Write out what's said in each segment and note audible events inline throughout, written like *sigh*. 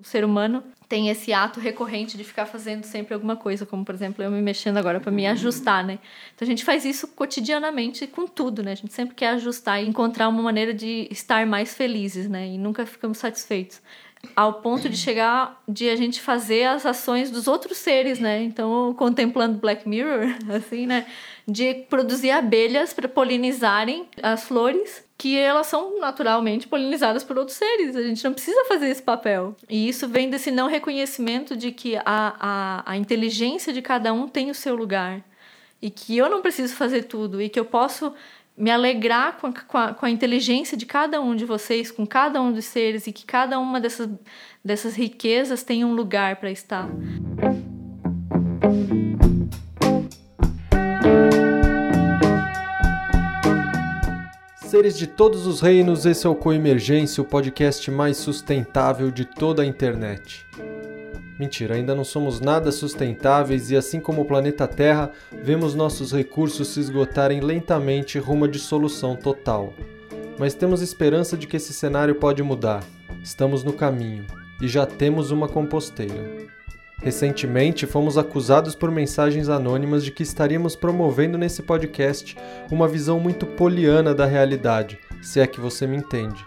O ser humano tem esse ato recorrente de ficar fazendo sempre alguma coisa, como por exemplo eu me mexendo agora para me ajustar, né? Então a gente faz isso cotidianamente com tudo, né? A gente sempre quer ajustar e encontrar uma maneira de estar mais felizes, né? E nunca ficamos satisfeitos ao ponto de chegar de a gente fazer as ações dos outros seres, né? Então, contemplando Black Mirror, *laughs* assim, né? De produzir abelhas para polinizarem as flores, que elas são naturalmente polinizadas por outros seres. A gente não precisa fazer esse papel. E isso vem desse não reconhecimento de que a, a, a inteligência de cada um tem o seu lugar. E que eu não preciso fazer tudo. E que eu posso me alegrar com a, com, a, com a inteligência de cada um de vocês, com cada um dos seres e que cada uma dessas, dessas riquezas tem um lugar para estar. Seres de todos os reinos, esse é o Coemergência, o podcast mais sustentável de toda a internet. Mentira, ainda não somos nada sustentáveis e, assim como o planeta Terra, vemos nossos recursos se esgotarem lentamente rumo à dissolução total. Mas temos esperança de que esse cenário pode mudar. Estamos no caminho e já temos uma composteira. Recentemente, fomos acusados por mensagens anônimas de que estaríamos promovendo nesse podcast uma visão muito poliana da realidade, se é que você me entende.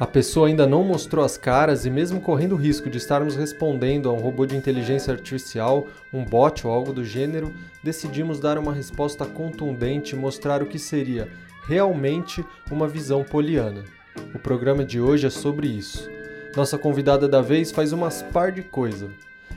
A pessoa ainda não mostrou as caras e, mesmo correndo o risco de estarmos respondendo a um robô de inteligência artificial, um bot ou algo do gênero, decidimos dar uma resposta contundente e mostrar o que seria realmente uma visão poliana. O programa de hoje é sobre isso. Nossa convidada da vez faz umas par de coisa.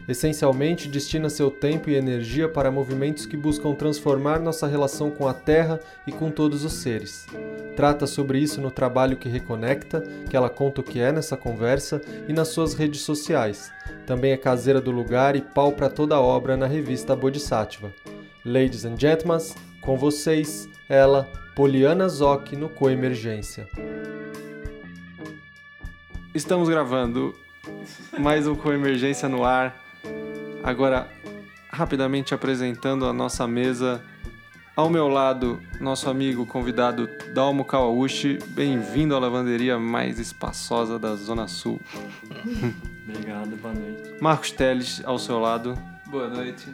Essencialmente, destina seu tempo e energia para movimentos que buscam transformar nossa relação com a Terra e com todos os seres. Trata sobre isso no trabalho que reconecta, que ela conta o que é nessa conversa, e nas suas redes sociais. Também é caseira do lugar e pau para toda obra na revista Bodhisattva. Ladies and gentlemen, com vocês, ela, Poliana Zoc no Coemergência. Estamos gravando mais um Coemergência no ar Agora, rapidamente apresentando a nossa mesa. Ao meu lado, nosso amigo convidado Dalmo Kawauchi. Bem-vindo à lavanderia mais espaçosa da Zona Sul. Obrigado, boa noite. Marcos Teles, ao seu lado. Boa noite.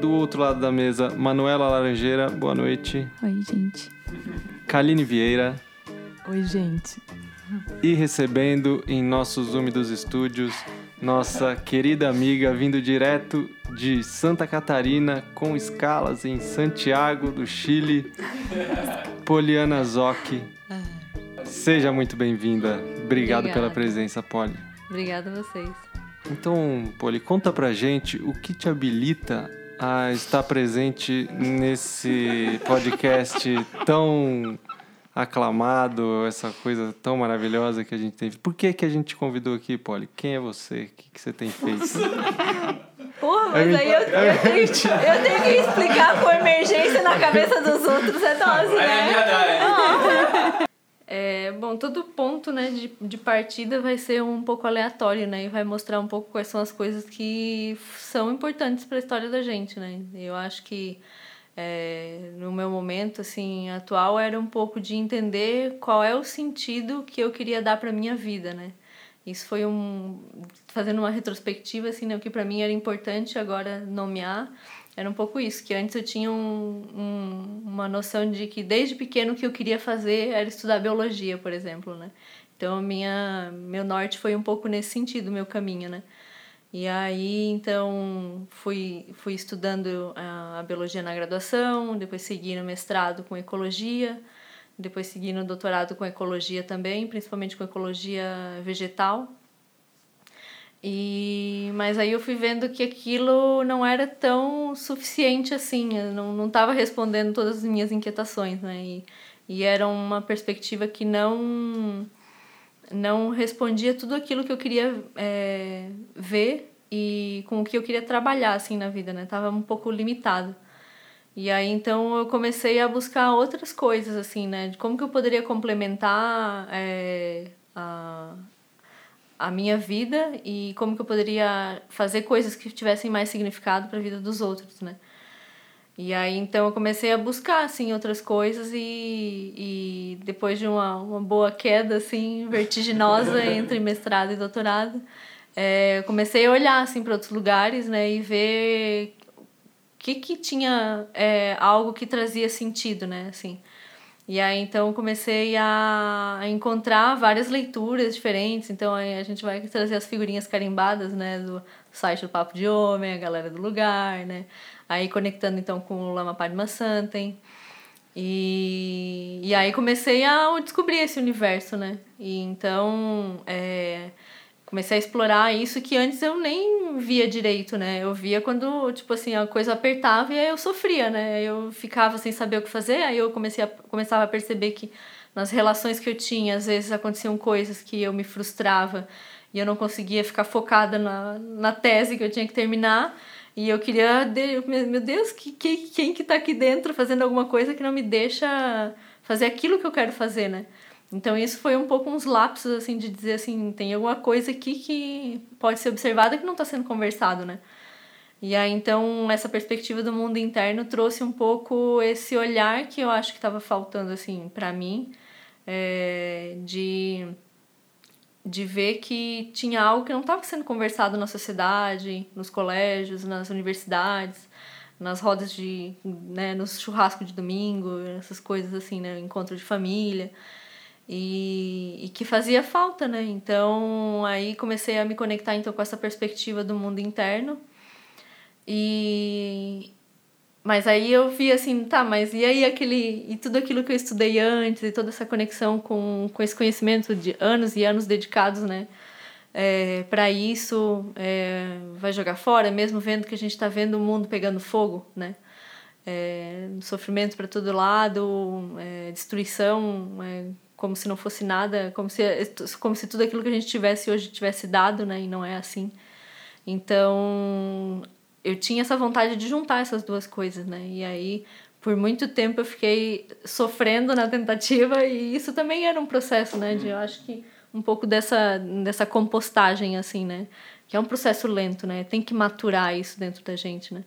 Do outro lado da mesa, Manuela Laranjeira. Boa noite. Oi, gente. Kaline Vieira. Oi, gente. E recebendo em nossos úmidos estúdios nossa querida amiga vindo direto de Santa Catarina com escalas em Santiago do Chile, Poliana Zoc. Seja muito bem-vinda. Obrigado Obrigada. pela presença, Poli. Obrigada a vocês. Então, Poli, conta pra gente o que te habilita a estar presente nesse podcast tão aclamado, essa coisa tão maravilhosa que a gente teve. Por que, que a gente te convidou aqui, Polly? Quem é você? O que, que você tem feito? *laughs* Porra, mas é aí eu, eu, tenho, eu tenho que explicar por emergência na cabeça dos outros, é dose, né? É verdade. É, bom, todo ponto né, de, de partida vai ser um pouco aleatório, né? E vai mostrar um pouco quais são as coisas que são importantes para a história da gente, né? Eu acho que é, no meu momento assim atual era um pouco de entender qual é o sentido que eu queria dar para minha vida né? Isso foi um fazendo uma retrospectiva assim né, o que para mim era importante agora nomear era um pouco isso que antes eu tinha um, um, uma noção de que desde pequeno o que eu queria fazer era estudar biologia por exemplo né? Então minha meu norte foi um pouco nesse sentido meu caminho né e aí, então, fui, fui estudando a, a biologia na graduação, depois segui no mestrado com ecologia, depois segui no doutorado com ecologia também, principalmente com ecologia vegetal. E, mas aí eu fui vendo que aquilo não era tão suficiente assim, não estava respondendo todas as minhas inquietações, né? E, e era uma perspectiva que não não respondia tudo aquilo que eu queria é, ver e com o que eu queria trabalhar assim na vida, né? Tava um pouco limitado. E aí então eu comecei a buscar outras coisas assim, né? De como que eu poderia complementar é, a, a minha vida e como que eu poderia fazer coisas que tivessem mais significado para a vida dos outros, né? E aí então eu comecei a buscar assim outras coisas e, e depois de uma, uma boa queda assim vertiginosa *laughs* entre mestrado e doutorado, é, comecei a olhar assim para outros lugares, né, e ver o que que tinha é, algo que trazia sentido, né, assim. E aí então comecei a, encontrar várias leituras diferentes. Então aí a gente vai trazer as figurinhas carimbadas, né, do site do Papo de Homem, a galera do lugar, né. Aí conectando então com o Lama Padma Santen. E, e aí comecei a descobrir esse universo, né? E então é, comecei a explorar isso que antes eu nem via direito, né? Eu via quando, tipo assim, a coisa apertava e aí eu sofria, né? Eu ficava sem saber o que fazer, aí eu comecei a, começava a perceber que nas relações que eu tinha, às vezes aconteciam coisas que eu me frustrava e eu não conseguia ficar focada na, na tese que eu tinha que terminar. E eu queria, meu Deus, que, que, quem que tá aqui dentro fazendo alguma coisa que não me deixa fazer aquilo que eu quero fazer, né? Então isso foi um pouco uns lapsos, assim, de dizer assim, tem alguma coisa aqui que pode ser observada que não está sendo conversado, né? E aí, então, essa perspectiva do mundo interno trouxe um pouco esse olhar que eu acho que estava faltando, assim, para mim, é, de de ver que tinha algo que não estava sendo conversado na sociedade, nos colégios, nas universidades, nas rodas de, né, nos churrascos de domingo, essas coisas assim, né, encontro de família. E, e que fazia falta, né? Então, aí comecei a me conectar então com essa perspectiva do mundo interno. E, mas aí eu vi assim, tá, mas e aí aquele. E tudo aquilo que eu estudei antes, e toda essa conexão com, com esse conhecimento de anos e anos dedicados, né? É, para isso, é, vai jogar fora, mesmo vendo que a gente está vendo o mundo pegando fogo, né? É, sofrimento para todo lado, é, destruição, é, como se não fosse nada, como se, como se tudo aquilo que a gente tivesse hoje tivesse dado, né? E não é assim. Então, eu tinha essa vontade de juntar essas duas coisas, né? E aí, por muito tempo, eu fiquei sofrendo na tentativa e isso também era um processo, né? De, eu acho que um pouco dessa, dessa compostagem, assim, né? Que é um processo lento, né? Tem que maturar isso dentro da gente, né?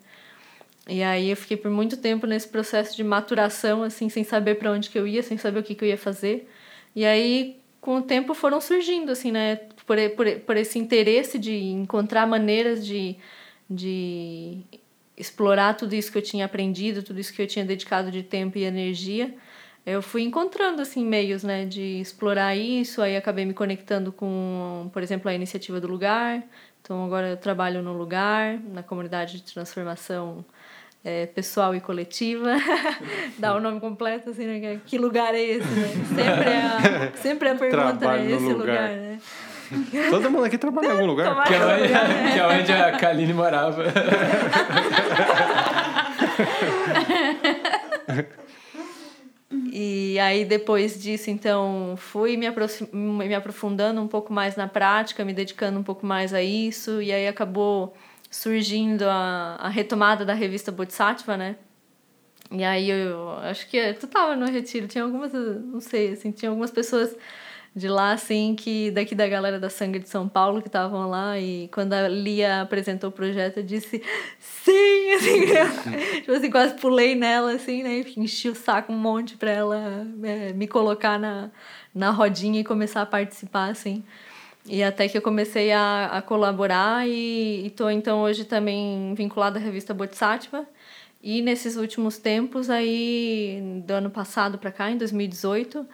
E aí eu fiquei por muito tempo nesse processo de maturação, assim, sem saber para onde que eu ia, sem saber o que, que eu ia fazer. E aí, com o tempo, foram surgindo, assim, né? Por, por, por esse interesse de encontrar maneiras de de explorar tudo isso que eu tinha aprendido, tudo isso que eu tinha dedicado de tempo e energia, eu fui encontrando assim meios, né, de explorar isso, aí acabei me conectando com, por exemplo, a iniciativa do lugar. Então agora eu trabalho no lugar, na comunidade de transformação é, pessoal e coletiva. *laughs* Dá o nome completo assim, né? Que lugar é esse, né? Sempre é a, *laughs* sempre é a pergunta, né? Esse lugar, lugar né? *laughs* Todo mundo aqui trabalha em algum lugar. Que é, onde, que é onde a Kaline morava. *laughs* E aí, depois disso, então, fui me, me aprofundando um pouco mais na prática, me dedicando um pouco mais a isso. E aí acabou surgindo a, a retomada da revista Bodhisattva, né? E aí eu acho que tu tava no retiro, tinha algumas, não sei, assim, tinha algumas pessoas de lá, assim, que daqui da galera da Sangue de São Paulo que estavam lá e quando a Lia apresentou o projeto eu disse sim, *laughs* assim, *laughs* tipo assim, quase pulei nela, assim, né, enchi o saco um monte pra ela é, me colocar na, na rodinha e começar a participar, assim. E até que eu comecei a, a colaborar e estou então hoje também vinculada à revista Bodhisattva. E nesses últimos tempos aí, do ano passado para cá, em 2018,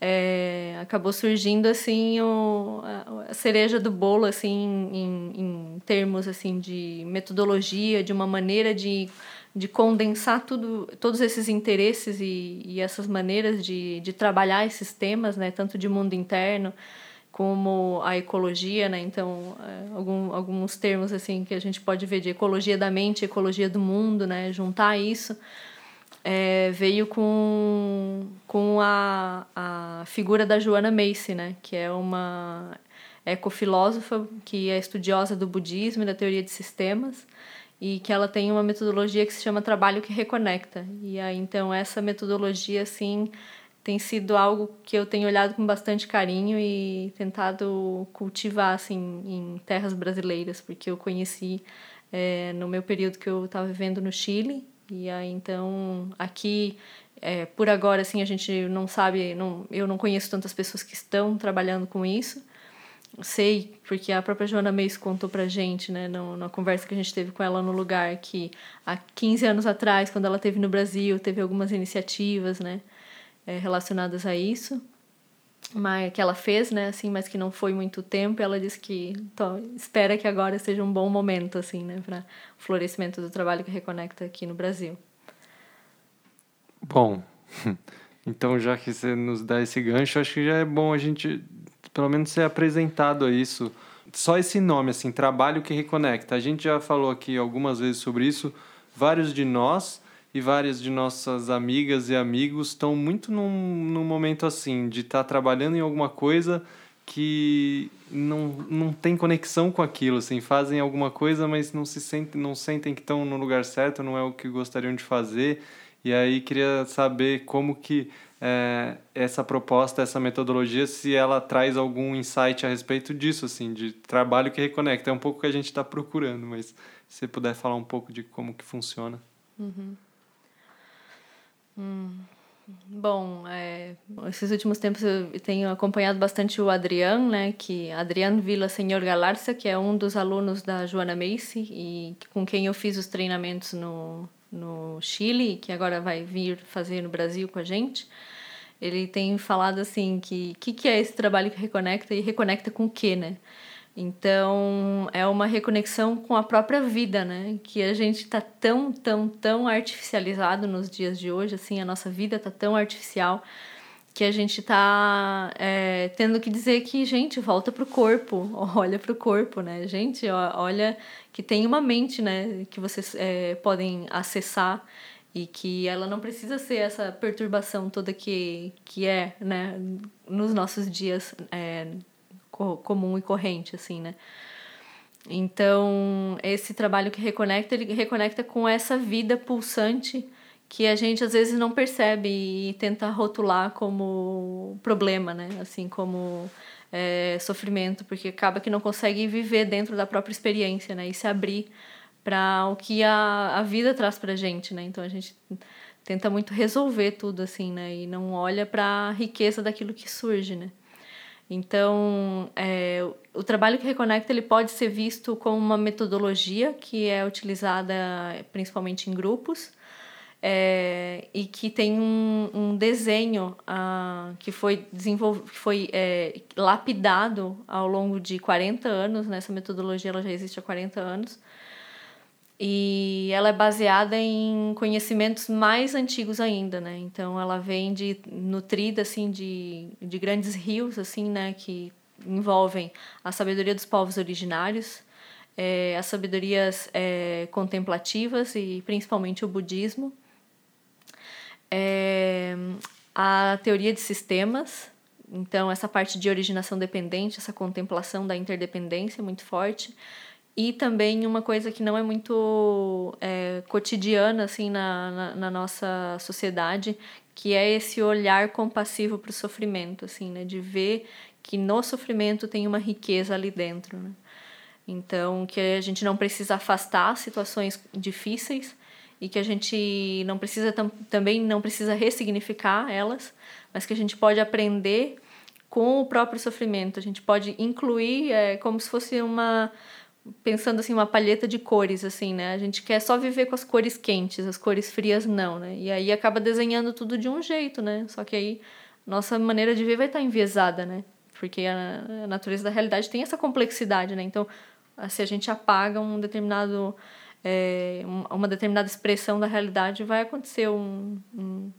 é, acabou surgindo assim o, a cereja do bolo assim em, em termos assim de metodologia de uma maneira de, de condensar tudo todos esses interesses e, e essas maneiras de, de trabalhar esses temas né tanto de mundo interno como a ecologia né? Então é, algum, alguns termos assim que a gente pode ver de ecologia da mente ecologia do mundo né? Juntar isso é, veio com, com a, a figura da Joana Macy, né? Que é uma ecofilósofa que é estudiosa do budismo e da teoria de sistemas e que ela tem uma metodologia que se chama trabalho que reconecta. E aí, então, essa metodologia, assim, tem sido algo que eu tenho olhado com bastante carinho e tentado cultivar, assim, em terras brasileiras, porque eu conheci é, no meu período que eu estava vivendo no Chile e aí, então, aqui, é, por agora, assim, a gente não sabe, não, eu não conheço tantas pessoas que estão trabalhando com isso. sei, porque a própria Joana Meis contou pra gente, né, na conversa que a gente teve com ela no lugar, que há 15 anos atrás, quando ela esteve no Brasil, teve algumas iniciativas, né, é, relacionadas a isso, mas que ela fez, né, assim, mas que não foi muito tempo. Ela disse que então, espera que agora seja um bom momento, assim, né, para o florescimento do trabalho que reconecta aqui no Brasil. Bom, *laughs* então já que você nos dá esse gancho, acho que já é bom a gente pelo menos ser apresentado a isso. Só esse nome, assim, trabalho que reconecta. A gente já falou aqui algumas vezes sobre isso. Vários de nós e várias de nossas amigas e amigos estão muito num, num momento assim, de estar tá trabalhando em alguma coisa que não, não tem conexão com aquilo, assim, fazem alguma coisa, mas não se sentem, não sentem que estão no lugar certo, não é o que gostariam de fazer. E aí queria saber como que é, essa proposta, essa metodologia, se ela traz algum insight a respeito disso, assim, de trabalho que reconecta. É um pouco o que a gente está procurando, mas se puder falar um pouco de como que funciona. Uhum. Hum. Bom, é, esses últimos tempos eu tenho acompanhado bastante o Adriano, né, que Adriano Vila Senhor Galarça, que é um dos alunos da Joana Macy e com quem eu fiz os treinamentos no, no Chile, que agora vai vir fazer no Brasil com a gente. Ele tem falado assim que que, que é esse trabalho que reconecta e reconecta com o quê, né? Então, é uma reconexão com a própria vida, né? Que a gente está tão, tão, tão artificializado nos dias de hoje, assim, a nossa vida está tão artificial que a gente está é, tendo que dizer que, gente, volta pro corpo, *laughs* olha pro corpo, né? Gente, olha que tem uma mente, né? Que vocês é, podem acessar e que ela não precisa ser essa perturbação toda que, que é, né? Nos nossos dias é, comum e corrente, assim, né? Então, esse trabalho que reconecta, ele reconecta com essa vida pulsante que a gente às vezes não percebe e tenta rotular como problema, né? Assim, como é, sofrimento, porque acaba que não consegue viver dentro da própria experiência, né? E se abrir para o que a, a vida traz pra gente, né? Então a gente tenta muito resolver tudo assim, né? E não olha para a riqueza daquilo que surge, né? Então, é, o trabalho que reconecta ele pode ser visto como uma metodologia que é utilizada principalmente em grupos é, e que tem um, um desenho ah, que foi desenvolvido, que foi é, lapidado ao longo de 40 anos. Né? metodologia ela já existe há 40 anos e ela é baseada em conhecimentos mais antigos ainda, né? Então ela vem de nutrida assim de, de grandes rios assim, né, que envolvem a sabedoria dos povos originários, é, as sabedorias é, contemplativas e principalmente o budismo, é, a teoria de sistemas, então essa parte de originação dependente, essa contemplação da interdependência muito forte, e também uma coisa que não é muito é, cotidiana assim na, na, na, nossa sociedade que é esse olhar compassivo para o sofrimento assim né de ver que no sofrimento tem uma riqueza ali dentro né? então que a gente não precisa afastar situações difíceis e que a gente não precisa tam, também não precisa ressignificar elas mas que a gente pode aprender com o próprio sofrimento a gente pode incluir é, como se fosse uma pensando assim uma palheta de cores assim, né? A gente quer só viver com as cores quentes, as cores frias não, né? E aí acaba desenhando tudo de um jeito, né? Só que aí nossa maneira de ver vai estar enviesada, né? Porque a, natureza da realidade tem essa complexidade, né? Então, se a gente apaga um determinado é, uma determinada expressão da realidade, vai acontecer um, um,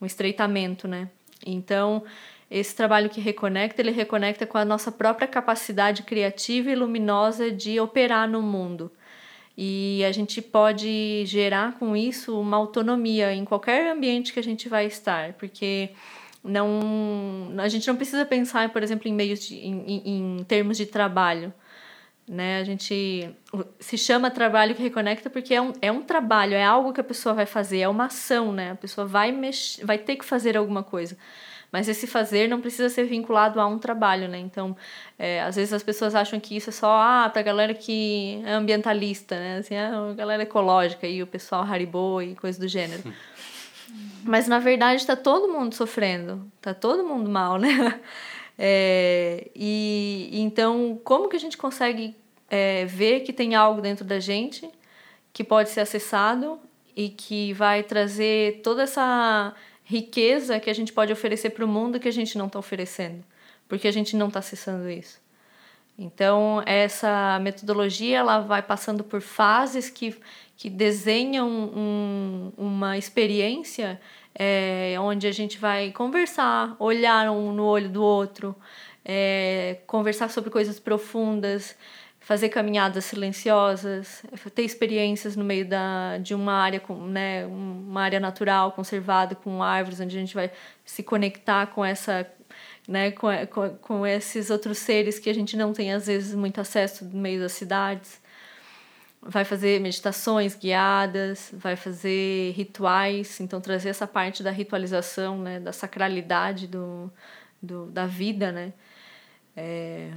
um estreitamento, né? Então, esse trabalho que reconecta, ele reconecta com a nossa própria capacidade criativa e luminosa de operar no mundo. E a gente pode gerar com isso uma autonomia em qualquer ambiente que a gente vai estar, porque não a gente não precisa pensar, por exemplo, em meios de, em, em termos de trabalho. Né? A gente se chama trabalho que reconecta porque é um, é um trabalho, é algo que a pessoa vai fazer, é uma ação, né? A pessoa vai, mex, vai ter que fazer alguma coisa. Mas esse fazer não precisa ser vinculado a um trabalho, né? Então, é, às vezes as pessoas acham que isso é só ah, pra galera que é ambientalista, né? Assim, ah, galera ecológica e o pessoal Haribo e coisa do gênero. *laughs* Mas na verdade está todo mundo sofrendo, está todo mundo mal, né? *laughs* É, e então, como que a gente consegue é, ver que tem algo dentro da gente que pode ser acessado e que vai trazer toda essa riqueza que a gente pode oferecer para o mundo que a gente não está oferecendo, porque a gente não está acessando isso. Então, essa metodologia ela vai passando por fases que, que desenham um, uma experiência é, onde a gente vai conversar, olhar um no olho do outro, é, conversar sobre coisas profundas, fazer caminhadas silenciosas, ter experiências no meio da, de uma área, com, né, uma área natural, conservada, com árvores, onde a gente vai se conectar com essa né, com, com, com esses outros seres que a gente não tem às vezes muito acesso no meio das cidades. Vai fazer meditações guiadas, vai fazer rituais, então trazer essa parte da ritualização, né, da sacralidade do, do, da vida, né? É,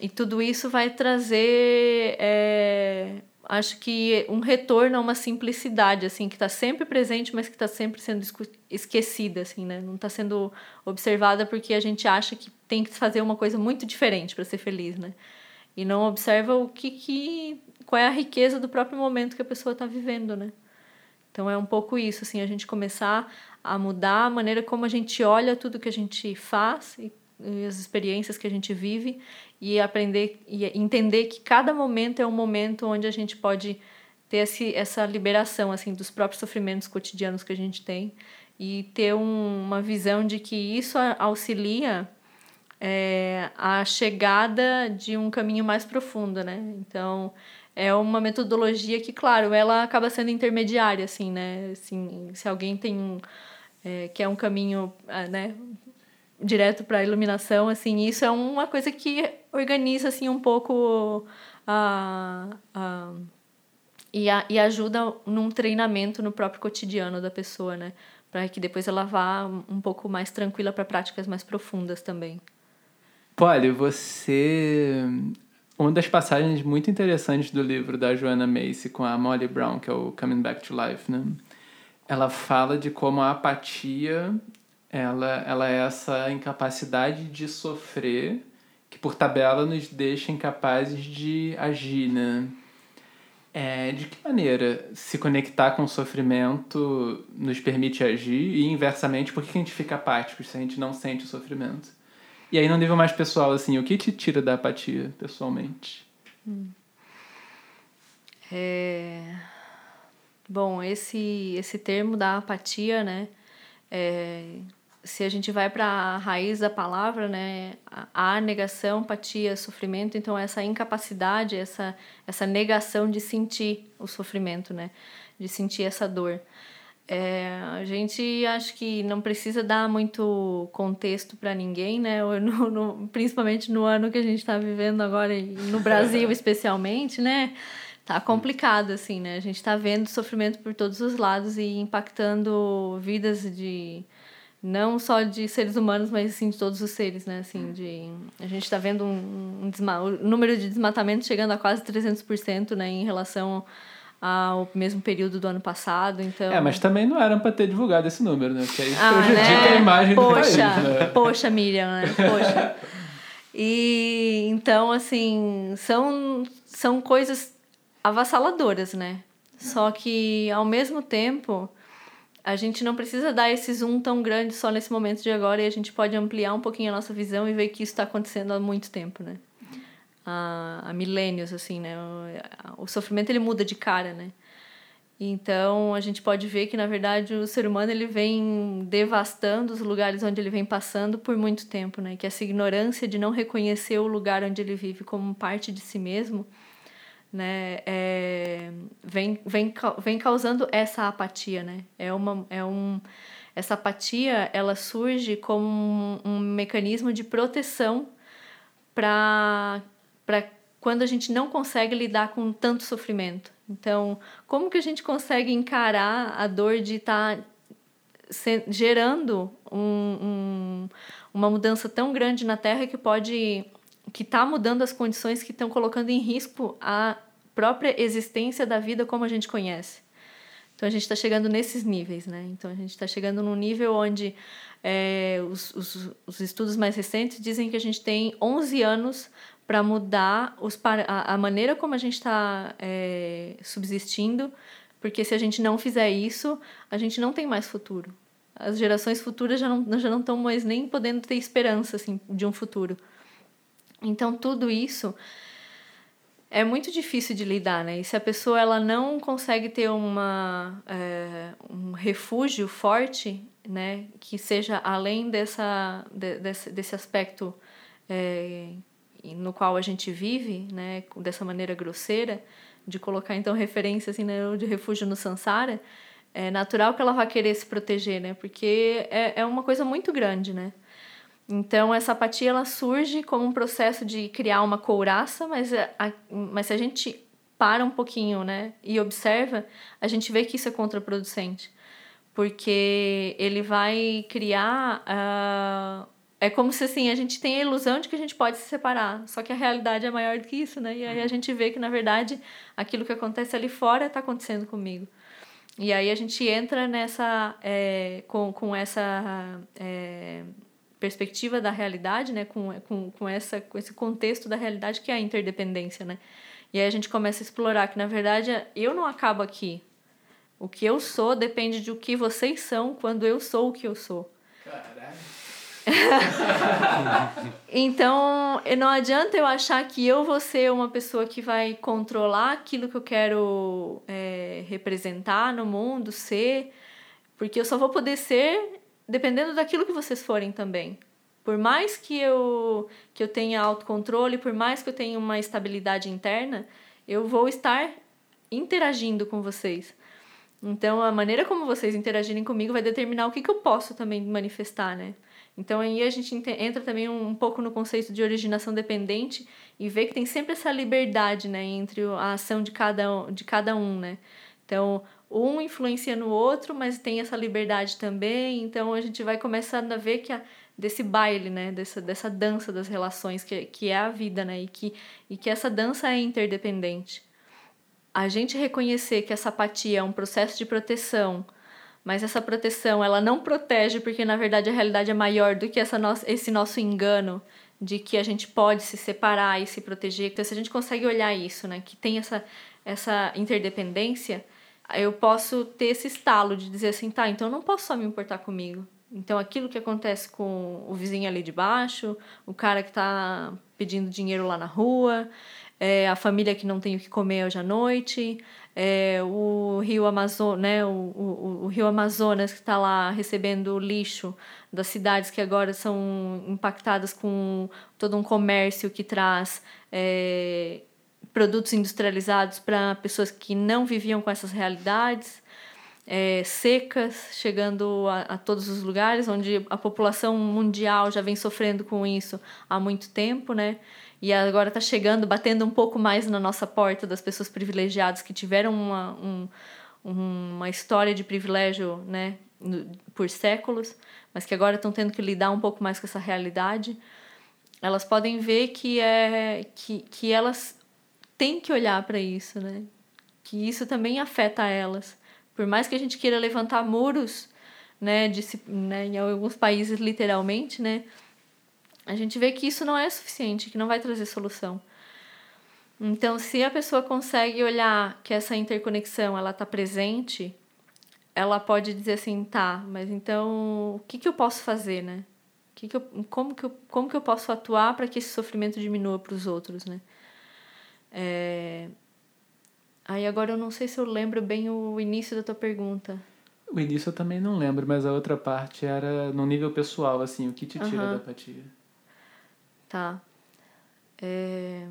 e tudo isso vai trazer, é, acho que um retorno a uma simplicidade, assim, que está sempre presente, mas que está sempre sendo esquecida, assim, né? Não está sendo observada porque a gente acha que tem que fazer uma coisa muito diferente para ser feliz, né? E não observa o que, que qual é a riqueza do próprio momento que a pessoa está vivendo, né? Então é um pouco isso, assim, a gente começar a mudar a maneira como a gente olha tudo que a gente faz e e as experiências que a gente vive e aprender e entender que cada momento é um momento onde a gente pode ter esse, essa liberação assim dos próprios sofrimentos cotidianos que a gente tem e ter um, uma visão de que isso auxilia é, a chegada de um caminho mais profundo, né? Então é uma metodologia que, claro, ela acaba sendo intermediária, assim, né? Assim, se alguém tem um é, que é um caminho, é, né? Direto para iluminação, assim, isso é uma coisa que organiza assim um pouco a, a e, a, e ajuda num treinamento no próprio cotidiano da pessoa, né? Para que depois ela vá um pouco mais tranquila para práticas mais profundas também. Polly, você. Uma das passagens muito interessantes do livro da Joanna Macy com a Molly Brown, que é o Coming Back to Life, né? Ela fala de como a apatia ela, ela é essa incapacidade de sofrer que por tabela nos deixa incapazes de agir, né? É, de que maneira se conectar com o sofrimento nos permite agir e inversamente por que a gente fica apático se a gente não sente o sofrimento? E aí no nível mais pessoal, assim, o que te tira da apatia pessoalmente? Hum. É... Bom, esse, esse termo da apatia, né? É, se a gente vai para a raiz da palavra, né, a negação, apatia, sofrimento, então essa incapacidade, essa essa negação de sentir o sofrimento, né, de sentir essa dor. É, a gente acho que não precisa dar muito contexto para ninguém, né? No, no, principalmente no ano que a gente está vivendo agora, no Brasil *laughs* especialmente, né? Tá complicado, assim, né? A gente está vendo sofrimento por todos os lados e impactando vidas de não só de seres humanos, mas sim de todos os seres, né? Assim, de a gente está vendo um, um desma... o número de desmatamento chegando a quase 300%, né, em relação ao mesmo período do ano passado, então... É, mas também não era para ter divulgado esse número, né? Porque aí ah, prejudica né? a imagem poxa, do país, né? Poxa, Miriam, né? Poxa. E, então, assim, são, são coisas avassaladoras, né? Só que, ao mesmo tempo a gente não precisa dar esse zoom tão grande só nesse momento de agora e a gente pode ampliar um pouquinho a nossa visão e ver que isso está acontecendo há muito tempo, né? Há, há milênios, assim, né? O, o, sofrimento, ele muda de cara, né? Então, a gente pode ver que, na verdade, o ser humano, ele vem devastando os lugares onde ele vem passando por muito tempo, né? Que essa ignorância de não reconhecer o lugar onde ele vive como parte de si mesmo né, é, vem, vem, vem causando essa apatia, né? É uma, é um, essa apatia, ela surge como um, um mecanismo de proteção para quando a gente não consegue lidar com tanto sofrimento. Então, como que a gente consegue encarar a dor de estar tá gerando um, um, uma mudança tão grande na Terra que pode que está mudando as condições que estão colocando em risco a própria existência da vida como a gente conhece. Então a gente está chegando nesses níveis, né? Então a gente está chegando num nível onde é, os, os, os, estudos mais recentes dizem que a gente tem 11 anos para mudar os, a, a, maneira como a gente está é, subsistindo, porque se a gente não fizer isso, a gente não tem mais futuro. As gerações futuras já não, já não estão mais nem podendo ter esperança assim, de um futuro. Então, tudo isso é muito difícil de lidar, né? E se a pessoa ela não consegue ter uma, é, um refúgio forte, né, que seja além dessa, de, desse, desse aspecto é, no qual a gente vive, né, dessa maneira grosseira, de colocar então referência assim, né, de refúgio no Sansara, é natural que ela vá querer se proteger, né? Porque é, é uma coisa muito grande, né? Então, essa apatia ela surge como um processo de criar uma couraça, mas, é, a, mas se a gente para um pouquinho né, e observa, a gente vê que isso é contraproducente. Porque ele vai criar. Uh, é como se assim, a gente tem a ilusão de que a gente pode se separar, só que a realidade é maior do que isso, né? E aí a gente vê que, na verdade, aquilo que acontece ali fora está acontecendo comigo. E aí a gente entra nessa. É, com, com essa. É, perspectiva da realidade, né, com, com, com, essa, com esse contexto da realidade que é a interdependência, né? E aí a gente começa a explorar que, na verdade, eu não acabo aqui. O que eu sou depende de o que vocês são quando eu sou o que eu sou. Caralho. *laughs* então, não adianta eu achar que eu vou ser uma pessoa que vai controlar aquilo que eu quero é, representar no mundo, ser, porque eu só vou poder ser dependendo daquilo que vocês forem também. Por mais que eu, que eu tenha autocontrole, por mais que eu tenha uma estabilidade interna, eu vou estar interagindo com vocês. Então, a maneira como vocês interagirem comigo vai determinar o que, que eu posso também manifestar, né? Então, aí a gente entra também um pouco no conceito de originação dependente e vê que tem sempre essa liberdade, né? Entre a ação de cada, de cada um, né? Então, um influencia no outro, mas tem essa liberdade também. Então a gente vai começando a ver que a, desse baile, né, dessa, dessa dança das relações que, que é a vida, né, e que, e que essa dança é interdependente. A gente reconhecer que essa apatia é um processo de proteção, mas essa proteção ela não protege porque na verdade a realidade é maior do que essa no, esse nosso engano de que a gente pode se separar e se proteger. Então se a gente consegue olhar isso, né, que tem essa essa interdependência, eu posso ter esse estalo de dizer assim, tá, então eu não posso só me importar comigo. Então aquilo que acontece com o vizinho ali de baixo, o cara que está pedindo dinheiro lá na rua, é, a família que não tem o que comer hoje à noite, é, o rio Amazonas, né, o, o, o rio Amazonas que está lá recebendo lixo das cidades que agora são impactadas com todo um comércio que traz é, produtos industrializados para pessoas que não viviam com essas realidades, é, secas, chegando a, a, todos os lugares, onde a população mundial já vem sofrendo com isso há muito tempo, né? E agora está chegando, batendo um pouco mais na nossa porta das pessoas privilegiadas que tiveram uma, um, uma história de privilégio, né, por séculos, mas que agora estão tendo que lidar um pouco mais com essa realidade. Elas podem ver que é que, que elas tem que olhar para isso, né? Que isso também afeta elas. Por mais que a gente queira levantar muros, né, de, né, em alguns países literalmente, né, a gente vê que isso não é suficiente, que não vai trazer solução. Então, se a pessoa consegue olhar que essa interconexão ela está presente, ela pode dizer assim, tá, mas então o que, que eu posso fazer, né? Que que eu, como, que eu, como que eu posso atuar para que esse sofrimento diminua para os outros, né? É... Aí agora eu não sei se eu lembro bem o início da tua pergunta. O início eu também não lembro, mas a outra parte era no nível pessoal, assim, o que te tira uhum. da apatia. Tá. É...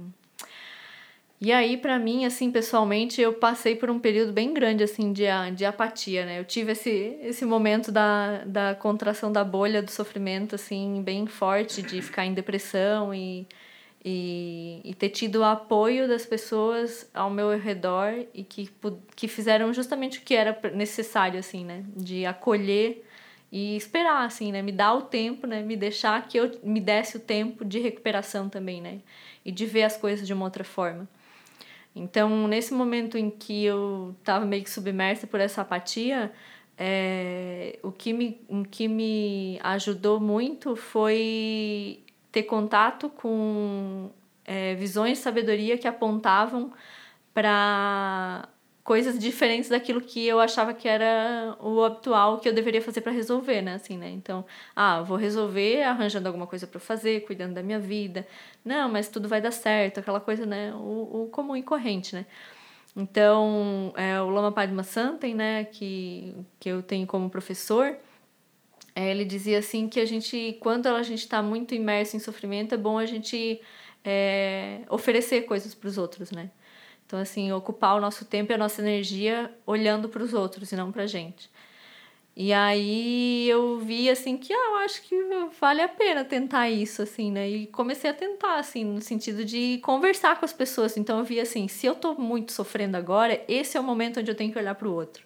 E aí, para mim, assim, pessoalmente, eu passei por um período bem grande, assim, de, de apatia, né? Eu tive esse, esse momento da, da contração da bolha do sofrimento, assim, bem forte, de ficar em depressão e e, e ter tido o apoio das pessoas ao meu redor e que, que fizeram justamente o que era necessário, assim, né? De acolher e esperar, assim, né? Me dar o tempo, né? Me deixar que eu me desse o tempo de recuperação também, né? E de ver as coisas de uma outra forma. Então, nesse momento em que eu estava meio que submersa por essa apatia, é, o, que me, o que me ajudou muito foi ter contato com é, visões de sabedoria que apontavam para coisas diferentes daquilo que eu achava que era o habitual que eu deveria fazer para resolver, né? Assim, né? Então, ah, vou resolver arranjando alguma coisa para fazer, cuidando da minha vida. Não, mas tudo vai dar certo, aquela coisa, né? O, o comum e corrente, né? Então, é, o Lama Padma Santen, né, que, que eu tenho como professor, é, ele dizia assim que a gente, quando a gente está muito imerso em sofrimento, é bom a gente é, oferecer coisas para os outros, né? Então, assim, ocupar o nosso tempo e a nossa energia olhando para os outros e não para a gente. E aí eu vi, assim, que ah, eu acho que vale a pena tentar isso, assim, né? E comecei a tentar, assim, no sentido de conversar com as pessoas. Então eu vi, assim, se eu tô muito sofrendo agora, esse é o momento onde eu tenho que olhar para o outro.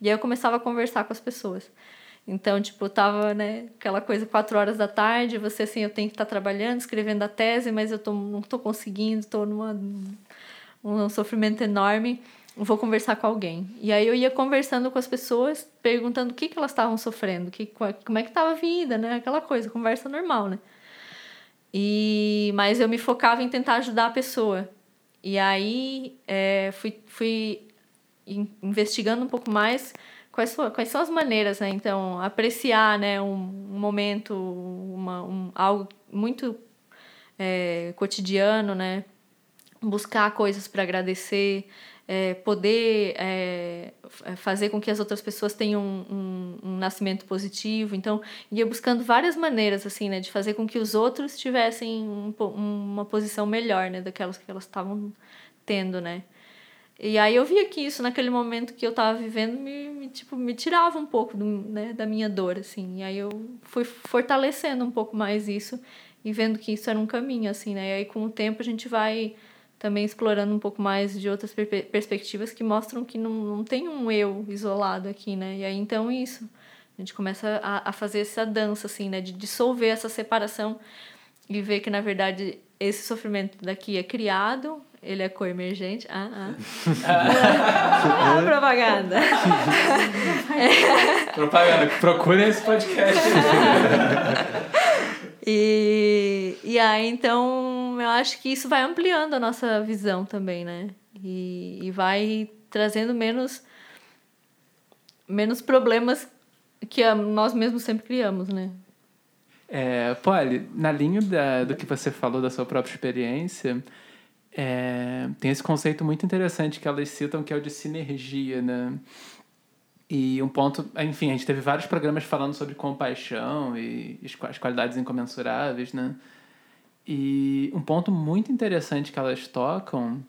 E aí eu começava a conversar com as pessoas. Então, tipo, tava, né, aquela coisa, quatro horas da tarde, você, assim, eu tenho que estar tá trabalhando, escrevendo a tese, mas eu tô, não tô conseguindo, tô numa um sofrimento enorme, vou conversar com alguém. E aí eu ia conversando com as pessoas, perguntando o que, que elas estavam sofrendo, que, como é que estava a vida, né? Aquela coisa, conversa normal, né? E, mas eu me focava em tentar ajudar a pessoa. E aí é, fui, fui investigando um pouco mais quais, quais são as maneiras, né? Então, apreciar né, um, um momento, uma, um, algo muito é, cotidiano, né? buscar coisas para agradecer, é, poder é, fazer com que as outras pessoas tenham um, um, um, nascimento positivo. Então, ia buscando várias maneiras, assim, né, de fazer com que os outros tivessem um, uma posição melhor, né, daquelas que elas estavam tendo, né. E aí eu via que isso, naquele momento que eu estava vivendo, me, me, tipo, me tirava um pouco do, né, da minha dor, assim. E aí eu fui fortalecendo um pouco mais isso e vendo que isso era um caminho, assim, né. E aí, com o tempo, a gente vai também explorando um pouco mais de outras per perspectivas que mostram que não, não tem um eu isolado aqui, né? E aí então isso. A gente começa a, a fazer essa dança, assim, né? De dissolver essa separação e ver que, na verdade, esse sofrimento daqui é criado, ele é coemergente. Ah, ah. *laughs* ah propaganda. *laughs* propaganda, procure esse podcast. *laughs* e, e aí, então, eu acho que isso vai ampliando a nossa visão também, né? E, e vai trazendo menos, menos problemas que nós mesmos sempre criamos, né? É, Polly, na linha da, do que você falou da sua própria experiência, é, tem esse conceito muito interessante que elas citam, que é o de sinergia, né? E um ponto, enfim, a gente teve vários programas falando sobre compaixão e as qualidades incomensuráveis, né? E um ponto muito interessante que elas tocam,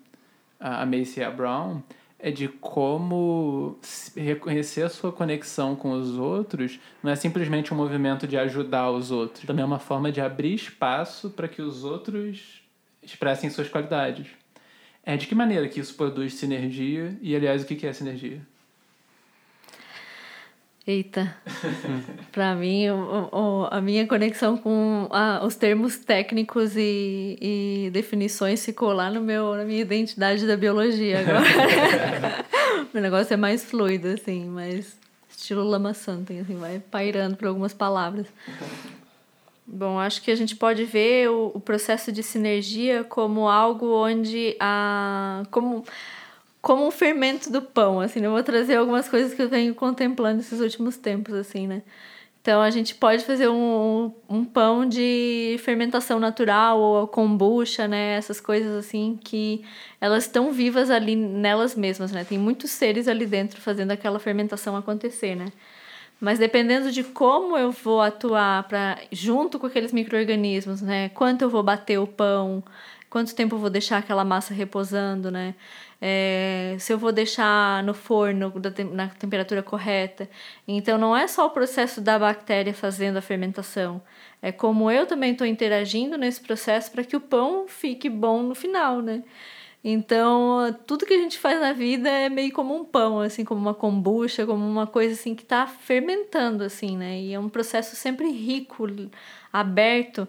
a Macy e a Brown, é de como reconhecer a sua conexão com os outros não é simplesmente um movimento de ajudar os outros, também é uma forma de abrir espaço para que os outros expressem suas qualidades. É de que maneira que isso produz sinergia e, aliás, o que é sinergia? Eita, *laughs* para mim o, o, a minha conexão com a, os termos técnicos e, e definições ficou lá no meu, na minha identidade da biologia agora. *laughs* o negócio é mais fluido, assim, mais estilo Lama Santen, assim, vai pairando por algumas palavras. Bom, acho que a gente pode ver o, o processo de sinergia como algo onde a... como como um fermento do pão, assim, né? eu vou trazer algumas coisas que eu venho contemplando esses últimos tempos, assim, né? Então, a gente pode fazer um, um pão de fermentação natural ou kombucha, né? Essas coisas, assim, que elas estão vivas ali nelas mesmas, né? Tem muitos seres ali dentro fazendo aquela fermentação acontecer, né? Mas dependendo de como eu vou atuar para junto com aqueles micro-organismos, né? Quanto eu vou bater o pão, quanto tempo eu vou deixar aquela massa reposando, né? é, se eu vou deixar no forno na temperatura correta. Então, não é só o processo da bactéria fazendo a fermentação, é como eu também estou interagindo nesse processo para que o pão fique bom no final, né? Então, tudo que a gente faz na vida é meio como um pão, assim, como uma kombucha, como uma coisa assim que está fermentando, assim, né? E é um processo sempre rico, aberto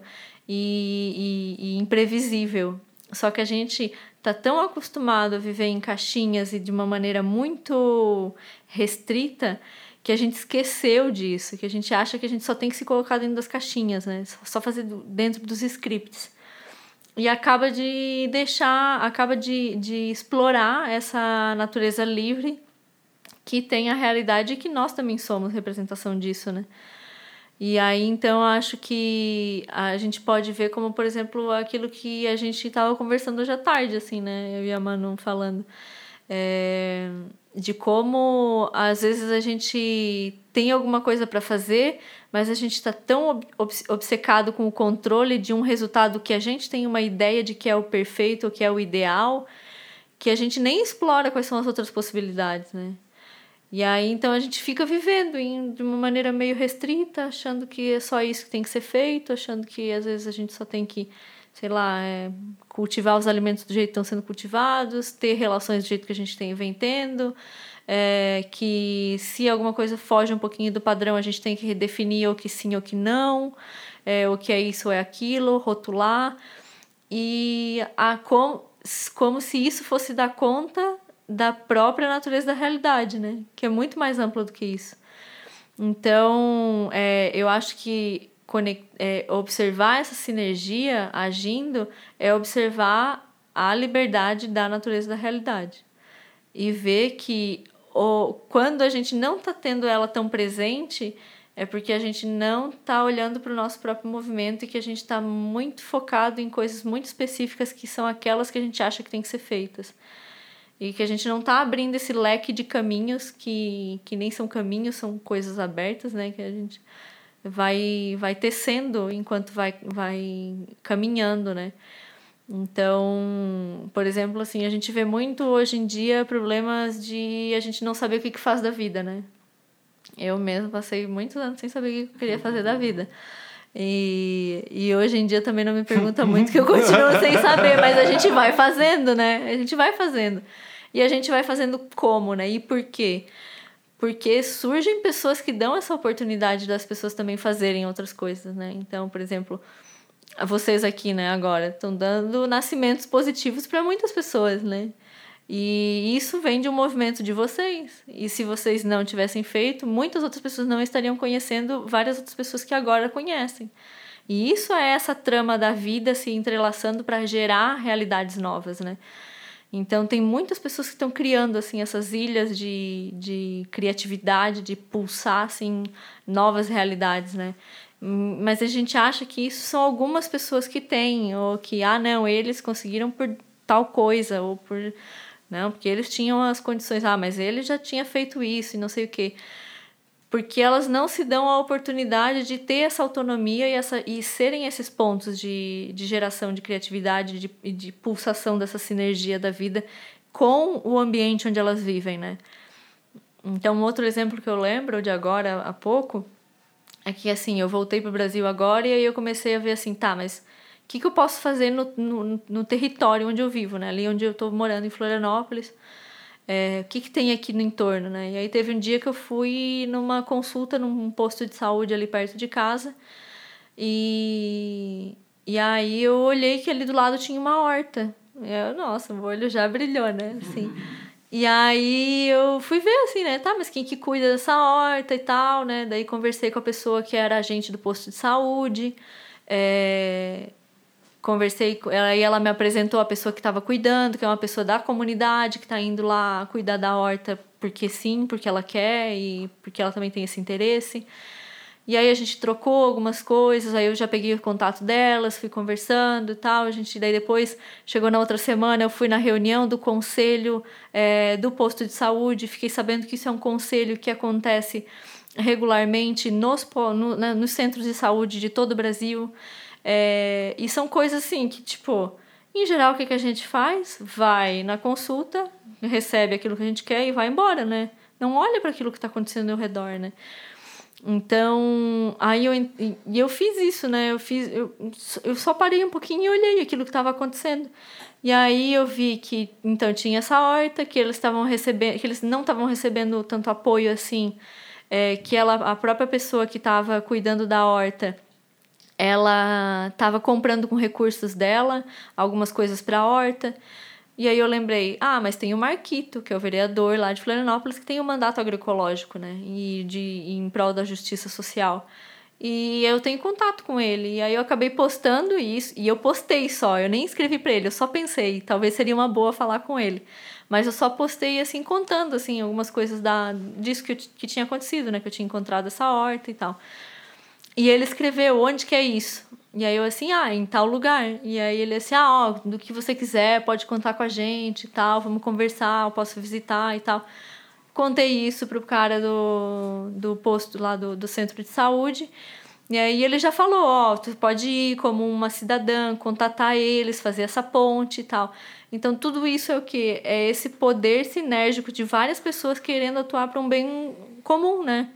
e, e, e imprevisível. Só que a gente tá tão acostumado a viver em caixinhas e de uma maneira muito restrita que a gente esqueceu disso, que a gente acha que a gente só tem que se colocar dentro das caixinhas, né? Só fazer dentro dos scripts. E acaba de deixar, acaba de, de explorar essa natureza livre que tem a realidade e que nós também somos representação disso, né? E aí, então, acho que a gente pode ver como, por exemplo, aquilo que a gente estava conversando hoje à tarde, assim, né? Eu e a Manu falando. É, de como, às vezes, a gente tem alguma coisa para fazer, mas a gente está tão obcecado com o controle de um resultado que a gente tem uma ideia de que é o perfeito, que é o ideal, que a gente nem explora quais são as outras possibilidades, né? E aí, então, a gente fica vivendo em, de uma maneira meio restrita, achando que é só isso que tem que ser feito, achando que às vezes a gente só tem que, sei lá, é, cultivar os alimentos do jeito que estão sendo cultivados, ter relações do jeito que a gente tem, vem tendo, é, que se alguma coisa foge um pouquinho do padrão, a gente tem que redefinir o que sim ou que não, é, o que é isso ou é aquilo, rotular. E a, com, como se isso fosse dar conta da própria natureza da realidade, né? Que é muito mais ampla do que isso. Então, é, eu acho que é, observar essa sinergia agindo é observar a liberdade da natureza da realidade. E ver que o, quando a gente não está tendo ela tão presente, é porque a gente não está olhando para o nosso próprio movimento e que a gente está muito focado em coisas muito específicas que são aquelas que a gente acha que tem que ser feitas. E que a gente não está abrindo esse leque de caminhos que, que nem são caminhos, são coisas abertas, né? Que a gente vai, vai tecendo enquanto vai, vai caminhando, né? Então, por exemplo, assim, a gente vê muito hoje em dia problemas de a gente não saber o que, que faz da vida, né? Eu mesmo passei muitos anos sem saber o que eu queria fazer da vida. E, e hoje em dia também não me pergunta muito, que eu continuo *laughs* sem saber, mas a gente vai fazendo, né? A gente vai fazendo. E a gente vai fazendo como, né? E por quê? Porque surgem pessoas que dão essa oportunidade das pessoas também fazerem outras coisas, né? Então, por exemplo, vocês aqui, né, agora, estão dando nascimentos positivos para muitas pessoas, né? E isso vem de um movimento de vocês. E se vocês não tivessem feito, muitas outras pessoas não estariam conhecendo várias outras pessoas que agora conhecem. E isso é essa trama da vida se entrelaçando para gerar realidades novas, né? Então tem muitas pessoas que estão criando assim essas ilhas de, de criatividade, de pulsar assim novas realidades, né? Mas a gente acha que isso são algumas pessoas que têm ou que ah não, eles conseguiram por tal coisa ou por não, porque eles tinham as condições, ah, mas ele já tinha feito isso e não sei o quê porque elas não se dão a oportunidade de ter essa autonomia e, essa, e serem esses pontos de, de geração de criatividade, de, de pulsação dessa sinergia da vida com o ambiente onde elas vivem, né? Então, outro exemplo que eu lembro de agora, há pouco, é que, assim, eu voltei para o Brasil agora e aí eu comecei a ver assim, tá, mas o que, que eu posso fazer no, no, no território onde eu vivo, né? Ali onde eu estou morando, em Florianópolis é, o que, que tem aqui no entorno, né? E aí teve um dia que eu fui numa consulta num posto de saúde ali perto de casa e, e aí eu olhei que ali do lado tinha uma horta. Eu, nossa, o olho já brilhou, né? Assim. E aí eu fui ver assim, né? Tá, mas quem que cuida dessa horta e tal, né? Daí conversei com a pessoa que era agente do posto de saúde. É, conversei com ela e ela me apresentou a pessoa que estava cuidando, que é uma pessoa da comunidade que está indo lá cuidar da horta porque sim, porque ela quer e porque ela também tem esse interesse. E aí a gente trocou algumas coisas, aí eu já peguei o contato delas, fui conversando e tal. A gente daí depois chegou na outra semana, eu fui na reunião do conselho é, do posto de saúde, fiquei sabendo que isso é um conselho que acontece regularmente nos, no, né, nos centros de saúde de todo o Brasil. É, e são coisas assim que, tipo, em geral, o que, que a gente faz? Vai na consulta, recebe aquilo que a gente quer e vai embora, né? Não olha para aquilo que está acontecendo ao redor, né? Então, aí eu, e eu fiz isso, né? Eu, fiz, eu, eu só parei um pouquinho e olhei aquilo que estava acontecendo. E aí eu vi que, então, tinha essa horta, que eles estavam recebendo, que eles não estavam recebendo tanto apoio assim, é, que ela, a própria pessoa que estava cuidando da horta ela estava comprando com recursos dela algumas coisas para a horta. E aí eu lembrei, ah, mas tem o Marquito, que é o vereador lá de Florianópolis, que tem o mandato agroecológico, né? E de em prol da justiça social. E eu tenho contato com ele. E aí eu acabei postando isso. E eu postei só, eu nem escrevi para ele, eu só pensei, talvez seria uma boa falar com ele. Mas eu só postei assim, contando assim, algumas coisas da, disso que, que tinha acontecido, né? Que eu tinha encontrado essa horta e tal. E ele escreveu, onde que é isso? E aí eu assim, ah, em tal lugar. E aí ele assim, ah, ó, do que você quiser, pode contar com a gente e tal, vamos conversar, eu posso visitar e tal. Contei isso pro cara do, do posto lá do, do centro de saúde. E aí ele já falou, ó, tu pode ir como uma cidadã, contatar eles, fazer essa ponte e tal. Então tudo isso é o que? É esse poder sinérgico de várias pessoas querendo atuar para um bem comum, né?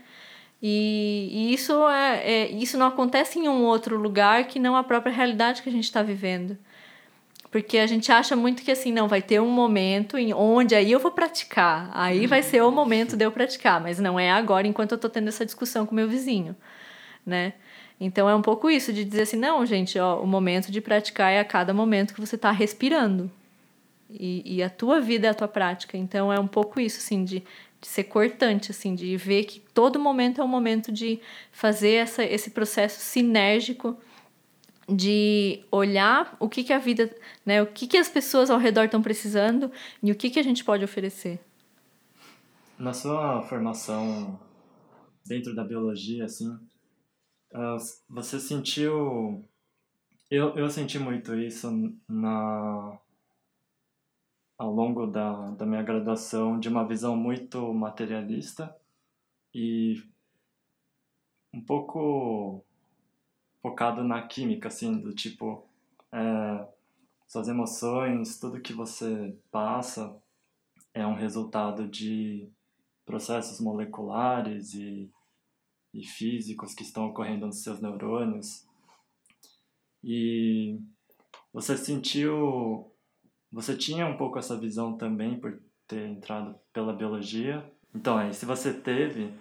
E, e isso, é, é, isso não acontece em um outro lugar que não a própria realidade que a gente está vivendo. Porque a gente acha muito que assim, não, vai ter um momento em onde aí eu vou praticar, aí vai ser o momento de eu praticar, mas não é agora enquanto eu estou tendo essa discussão com meu vizinho, né? Então é um pouco isso, de dizer assim, não, gente, ó, o momento de praticar é a cada momento que você está respirando. E, e a tua vida é a tua prática. Então é um pouco isso, assim, de ser cortante, assim, de ver que todo momento é um momento de fazer essa, esse processo sinérgico de olhar o que, que a vida, né, o que, que as pessoas ao redor estão precisando e o que, que a gente pode oferecer. Na sua formação dentro da biologia, assim, ah, você sentiu. Eu, eu senti muito isso na ao longo da, da minha graduação de uma visão muito materialista e um pouco focado na química, assim, do tipo, é, suas emoções, tudo que você passa é um resultado de processos moleculares e, e físicos que estão ocorrendo nos seus neurônios. E você sentiu você tinha um pouco essa visão também por ter entrado pela biologia. Então, aí, se você teve,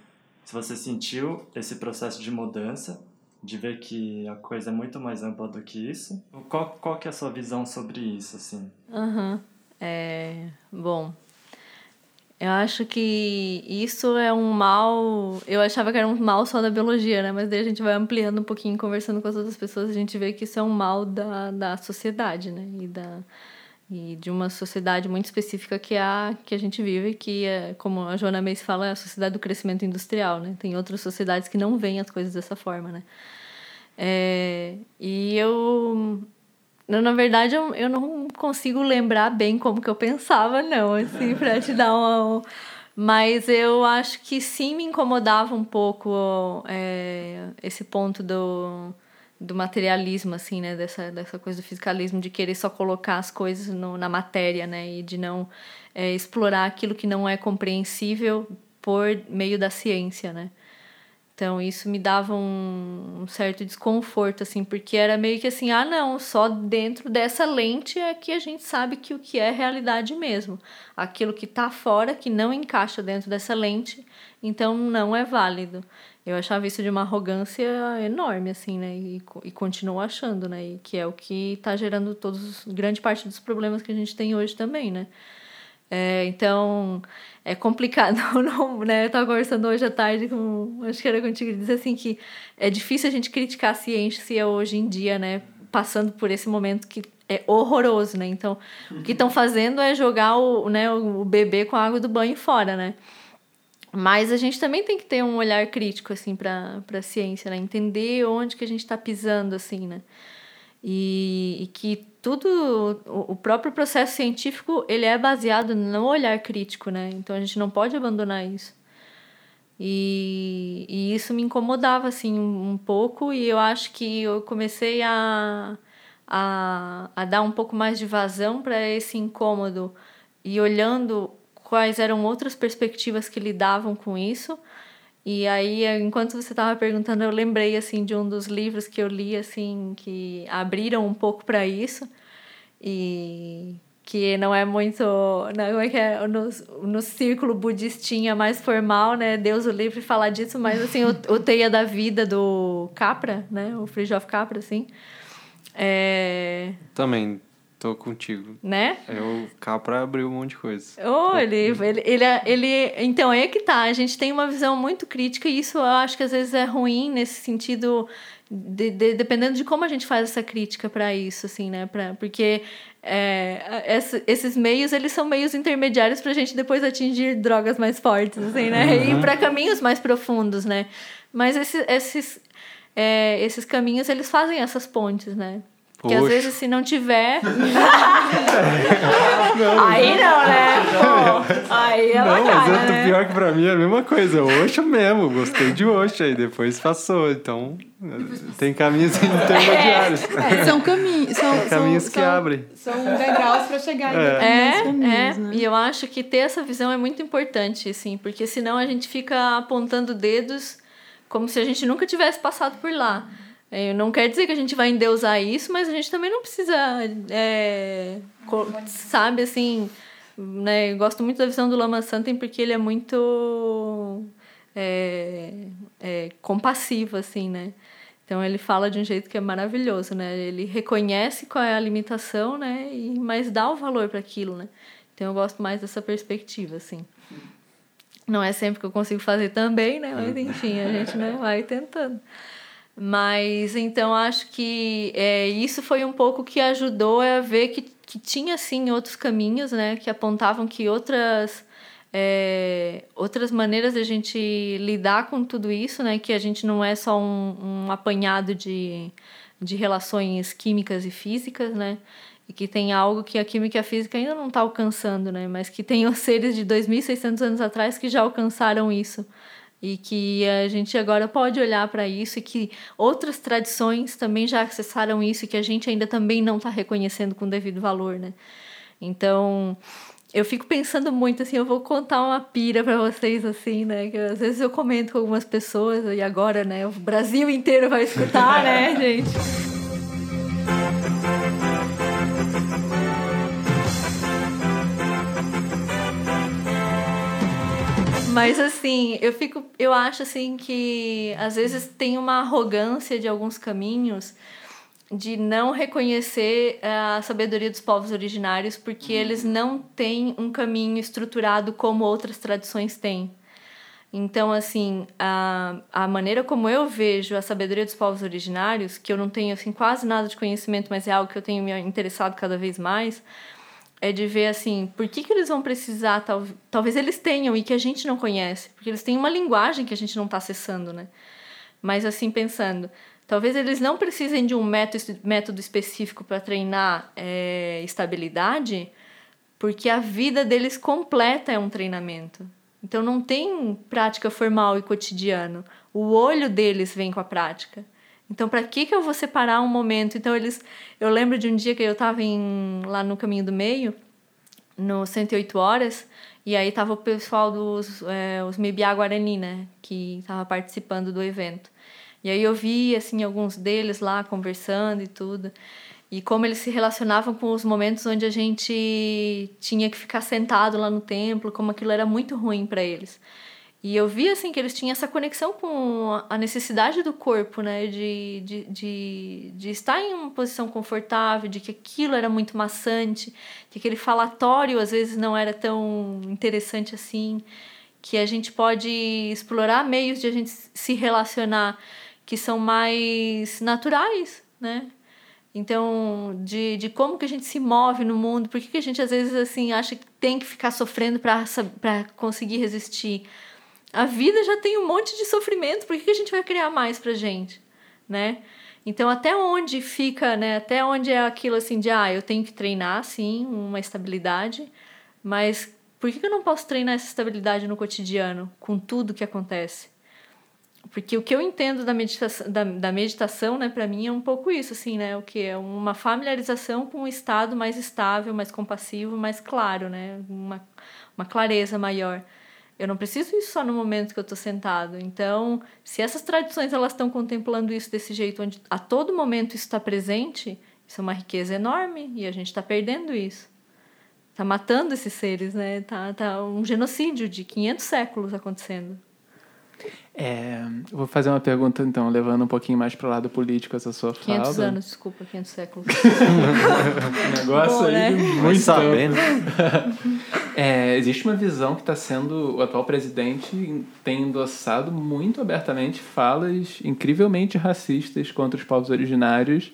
se você sentiu esse processo de mudança, de ver que a coisa é muito mais ampla do que isso, qual, qual que é a sua visão sobre isso, assim? Uhum. É, bom, eu acho que isso é um mal. Eu achava que era um mal só da biologia, né? Mas daí a gente vai ampliando um pouquinho, conversando com as outras pessoas, a gente vê que isso é um mal da, da sociedade, né? E da, e de uma sociedade muito específica que é a que a gente vive, que é, como a Joana Meis fala, é a sociedade do crescimento industrial, né? Tem outras sociedades que não veem as coisas dessa forma, né? É, e eu, na verdade, eu, eu não consigo lembrar bem como que eu pensava, não, assim, para te dar uma... Mas eu acho que sim me incomodava um pouco é, esse ponto do do materialismo, assim, né? Dessa, dessa coisa do fisicalismo, de querer só colocar as coisas no, na matéria, né? E de não é, explorar aquilo que não é compreensível por meio da ciência, né? Então, isso me dava um, um, certo desconforto, assim, porque era meio que assim, ah, não, só dentro dessa lente é que a gente sabe que o que é realidade mesmo. Aquilo que está fora, que não encaixa dentro dessa lente, então não é válido. Eu achava isso de uma arrogância enorme, assim, né? E, e continuo achando, né? E que é o que está gerando todos, grande parte dos problemas que a gente tem hoje também, né? É, então, é complicado, *laughs* não, né? Eu estava conversando hoje à tarde com, acho que era contigo, dizer assim que é difícil a gente criticar a ciência hoje em dia, né? Passando por esse momento que é horroroso, né? Então, o que estão fazendo é jogar o, né, o bebê com a água do banho fora, né? Mas a gente também tem que ter um olhar crítico, assim, para a ciência, né? Entender onde que a gente está pisando, assim, né? E, e, que tudo, o próprio processo científico, ele é baseado no olhar crítico, né? Então a gente não pode abandonar isso. E, e isso me incomodava, assim, um, um pouco. E eu acho que eu comecei a, a, a dar um pouco mais de vazão para esse incômodo. E olhando quais eram outras perspectivas que lidavam com isso. E aí, enquanto você estava perguntando, eu lembrei assim de um dos livros que eu li assim que abriram um pouco para isso e que não é muito. Não, como é que é? No, no círculo budistinha mais formal, né? Deus o livre falar disso, mas assim, o, o Teia da Vida do Capra, né? O Fridtjof Capra, assim. É... Também tô contigo. Né? É, o Capra abriu um monte de coisa. Oh, ele, ele, ele, ele, então, é que tá. A gente tem uma visão muito crítica e isso eu acho que às vezes é ruim nesse sentido de, de, dependendo de como a gente faz essa crítica para isso, assim, né? Pra, porque é, essa, esses meios, eles são meios intermediários para a gente depois atingir drogas mais fortes, assim, né? Uhum. E para caminhos mais profundos, né? Mas esses, esses, é, esses caminhos, eles fazem essas pontes, né? Porque às vezes se não tiver. *laughs* não, aí não, né? *laughs* Pô, aí é Não, bacana, mas é, né? pior que pra mim é a mesma coisa. Oxo mesmo, gostei de Oxo, aí depois passou. Então, tem caminhos intermediários. É, são caminhos. *laughs* São, caminhos são, que são, abrem. São degraus para chegar É. É, nesses caminhos, é. né? E eu acho que ter essa visão é muito importante, assim, porque senão a gente fica apontando dedos como se a gente nunca tivesse passado por lá. É, Não quer dizer que a gente vai endeusar isso, mas a gente também não precisa, é, sabe, assim, né? Eu gosto muito da visão do Lama Santem porque ele é muito é, é, compassivo, assim, né? Então ele fala de um jeito que é maravilhoso, né? Ele reconhece qual é a limitação, né? E, mas dá o valor para aquilo, né? Então eu gosto mais dessa perspectiva, assim. Não é sempre que eu consigo fazer também, né? Mas enfim, a gente né, vai tentando. Mas então acho que é, isso foi um pouco que ajudou a ver que, que tinha sim outros caminhos, né? Que apontavam que outras é, outras maneiras de a gente lidar com tudo isso, né? Que a gente não é só um, um apanhado de, de relações químicas e físicas, né? E que tem algo que a química e a física ainda não está alcançando, né? Mas que tem os seres de 2.600 anos atrás que já alcançaram isso. E que a gente agora pode olhar para isso e que outras tradições também já acessaram isso e que a gente ainda também não está reconhecendo com devido valor, né? Então, eu fico pensando muito assim, eu vou contar uma pira para vocês assim, né? Que às vezes eu comento com algumas pessoas e agora, né, o Brasil inteiro vai escutar, né, *laughs* gente? Mas assim, eu fico, eu acho assim que às vezes tem uma arrogância de alguns caminhos de não reconhecer a sabedoria dos povos originários porque eles não têm um caminho estruturado como outras tradições têm. Então, assim, a, a maneira como eu vejo a sabedoria dos povos originários, que eu não tenho assim quase nada de conhecimento, mas é algo que eu tenho me interessado cada vez mais, é de ver assim, por que, que eles vão precisar, tal, talvez eles tenham e que a gente não conhece, porque eles têm uma linguagem que a gente não está acessando, né? Mas assim, pensando, talvez eles não precisem de um método, método específico para treinar é, estabilidade, porque a vida deles completa é um treinamento. Então não tem prática formal e cotidiano. O olho deles vem com a prática. Então, para que que eu vou separar um momento? Então, eles, eu lembro de um dia que eu estava lá no Caminho do Meio, no 108 horas, e aí tava o pessoal dos é, os Mibiá Guarani, né, que estava participando do evento. E aí eu vi assim alguns deles lá conversando e tudo. E como eles se relacionavam com os momentos onde a gente tinha que ficar sentado lá no templo, como aquilo era muito ruim para eles. E eu vi assim que eles tinham essa conexão com a necessidade do corpo, né? De, de, de, de estar em uma posição confortável, de que aquilo era muito maçante, que aquele falatório às vezes não era tão interessante assim, que a gente pode explorar meios de a gente se relacionar que são mais naturais, né? Então, de, de como que a gente se move no mundo, por que, a gente às vezes assim acha que tem que ficar sofrendo para conseguir resistir? A vida já tem um monte de sofrimento, por que, que a gente vai criar mais pra gente, né? Então, até onde fica, né? Até onde é aquilo assim de, ah, eu tenho que treinar, sim, uma estabilidade, mas por que, que eu não posso treinar essa estabilidade no cotidiano, com tudo que acontece? Porque o que eu entendo da meditação, da, da meditação né, para mim é um pouco isso, assim, né? O que é uma familiarização com um estado mais estável, mais compassivo, mais claro, né? Uma, uma clareza maior. Eu não preciso isso só no momento que eu estou sentado. Então, se essas tradições elas estão contemplando isso desse jeito, onde a todo momento isso está presente, isso é uma riqueza enorme e a gente está perdendo isso. tá matando esses seres, né? Tá, tá um genocídio de 500 séculos acontecendo. É, vou fazer uma pergunta, então, levando um pouquinho mais para o lado político essa sua 500 fala. anos, desculpa, 500 séculos. *laughs* um negócio Bom, aí né? muito sabendo. É, existe uma visão que está sendo. O atual presidente tem endossado muito abertamente falas incrivelmente racistas contra os povos originários.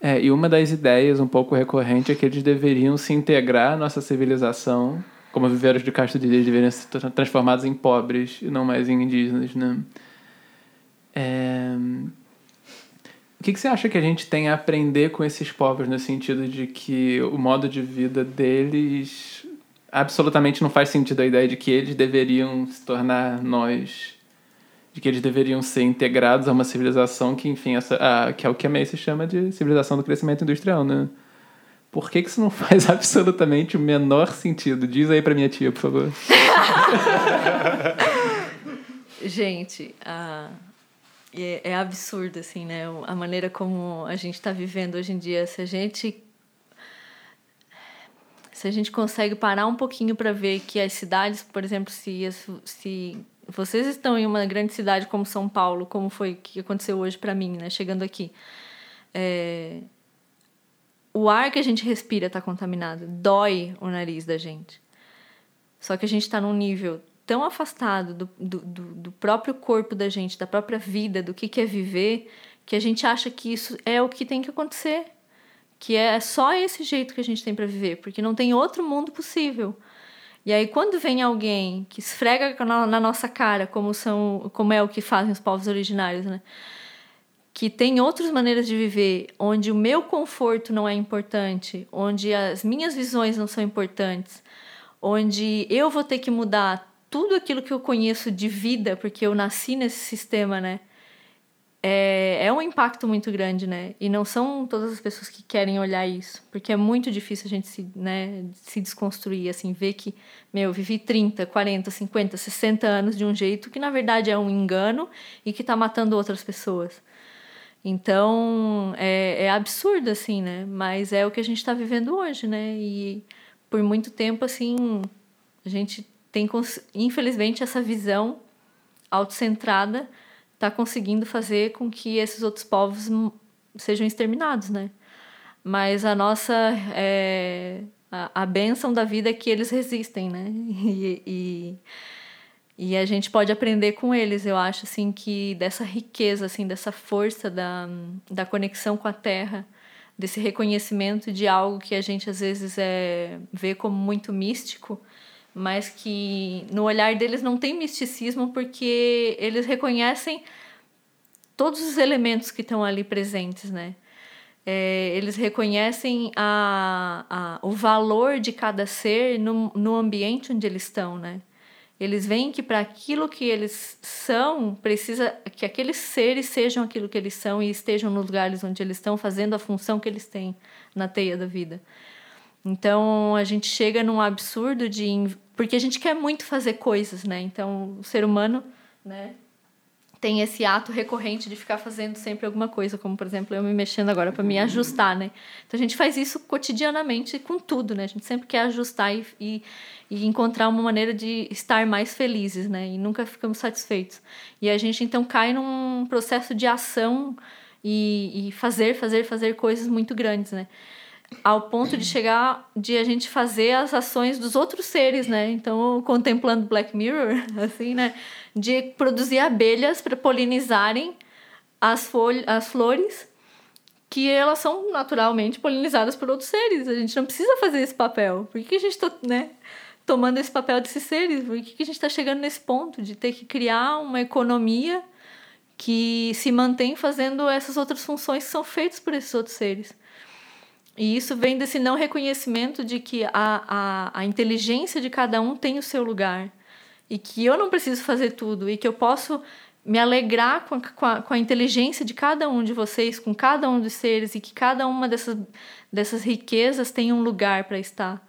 É, e uma das ideias um pouco recorrente é que eles deveriam se integrar à nossa civilização, como viveiros de Castro de Dias deveriam ser tra- transformados em pobres e não mais em indígenas. Né? É, o que, que você acha que a gente tem a aprender com esses povos no sentido de que o modo de vida deles absolutamente não faz sentido a ideia de que eles deveriam se tornar nós, de que eles deveriam ser integrados a uma civilização que, enfim, essa, a, que é o que a Macy chama de civilização do crescimento industrial, né? Por que, que isso não faz *laughs* absolutamente o menor sentido? Diz aí pra minha tia, por favor. Gente, a- é, é absurdo, assim, né? A maneira como a gente está vivendo hoje em dia. Se a gente. Se a gente consegue parar um pouquinho para ver que as cidades, por exemplo, se, se vocês estão em uma grande cidade como São Paulo, como foi que aconteceu hoje para mim, né? Chegando aqui. É, o ar que a gente respira está contaminado, dói o nariz da gente. Só que a gente está num nível tão afastado do, do, do, do próprio corpo da gente, da própria vida, do que, que é viver, que a gente acha que isso é o que tem que acontecer. Que é só esse jeito que a gente tem para viver, porque não tem outro mundo possível. E aí, quando vem alguém que esfrega na, na nossa cara, como, são, como é o que fazem os povos originários, né? que tem outras maneiras de viver, onde o meu conforto não é importante, onde as minhas visões não são importantes, onde eu vou ter que mudar tudo aquilo que eu conheço de vida, porque eu nasci nesse sistema, né? É, é um impacto muito grande, né? E não são todas as pessoas que querem olhar isso, porque é muito difícil a gente se, né, se desconstruir, assim, ver que, meu, eu vivi 30, 40, 50, 60 anos de um jeito que na verdade é um engano e que tá matando outras pessoas. Então, é, é absurdo, assim, né? Mas é o que a gente está vivendo hoje, né? E por muito tempo, assim, a gente tem, infelizmente, essa visão autocentrada está conseguindo fazer com que esses outros povos sejam exterminados, né? Mas a nossa... É, a, a bênção da vida é que eles resistem, né? *laughs* E... e e a gente pode aprender com eles, eu acho, assim, que dessa riqueza, assim, dessa força da, da conexão com a terra, desse reconhecimento de algo que a gente às vezes é, vê como muito místico, mas que no olhar deles não tem misticismo porque eles reconhecem todos os elementos que estão ali presentes, né? É, eles reconhecem a, a, o valor de cada ser no, no ambiente onde eles estão, né? Eles veem que para aquilo que eles são, precisa que aqueles seres sejam aquilo que eles são e estejam nos lugares onde eles estão, fazendo a função que eles têm na teia da vida. Então a gente chega num absurdo de. Porque a gente quer muito fazer coisas, né? Então o ser humano, né? Tem esse ato recorrente de ficar fazendo sempre alguma coisa, como por exemplo eu me mexendo agora para me ajustar, né? Então a gente faz isso cotidianamente com tudo, né? A gente sempre quer ajustar e, e, e encontrar uma maneira de estar mais felizes, né? E nunca ficamos satisfeitos. E a gente então cai num processo de ação e, e fazer, fazer, fazer coisas muito grandes, né? Ao ponto de chegar de a gente fazer as ações dos outros seres, né? Então, contemplando Black Mirror, *laughs* assim, né? De produzir abelhas para polinizarem as, folhas, as flores que elas são naturalmente polinizadas por outros seres. A gente não precisa fazer esse papel. Por que, que a gente está né, tomando esse papel desses seres? Por que, que a gente está chegando nesse ponto de ter que criar uma economia que se mantém fazendo essas outras funções que são feitas por esses outros seres? E isso vem desse não reconhecimento de que a, a, a inteligência de cada um tem o seu lugar. E que eu não preciso fazer tudo. E que eu posso me alegrar com a, com, a, com a inteligência de cada um de vocês, com cada um dos seres. E que cada uma dessas, dessas riquezas tem um lugar para estar.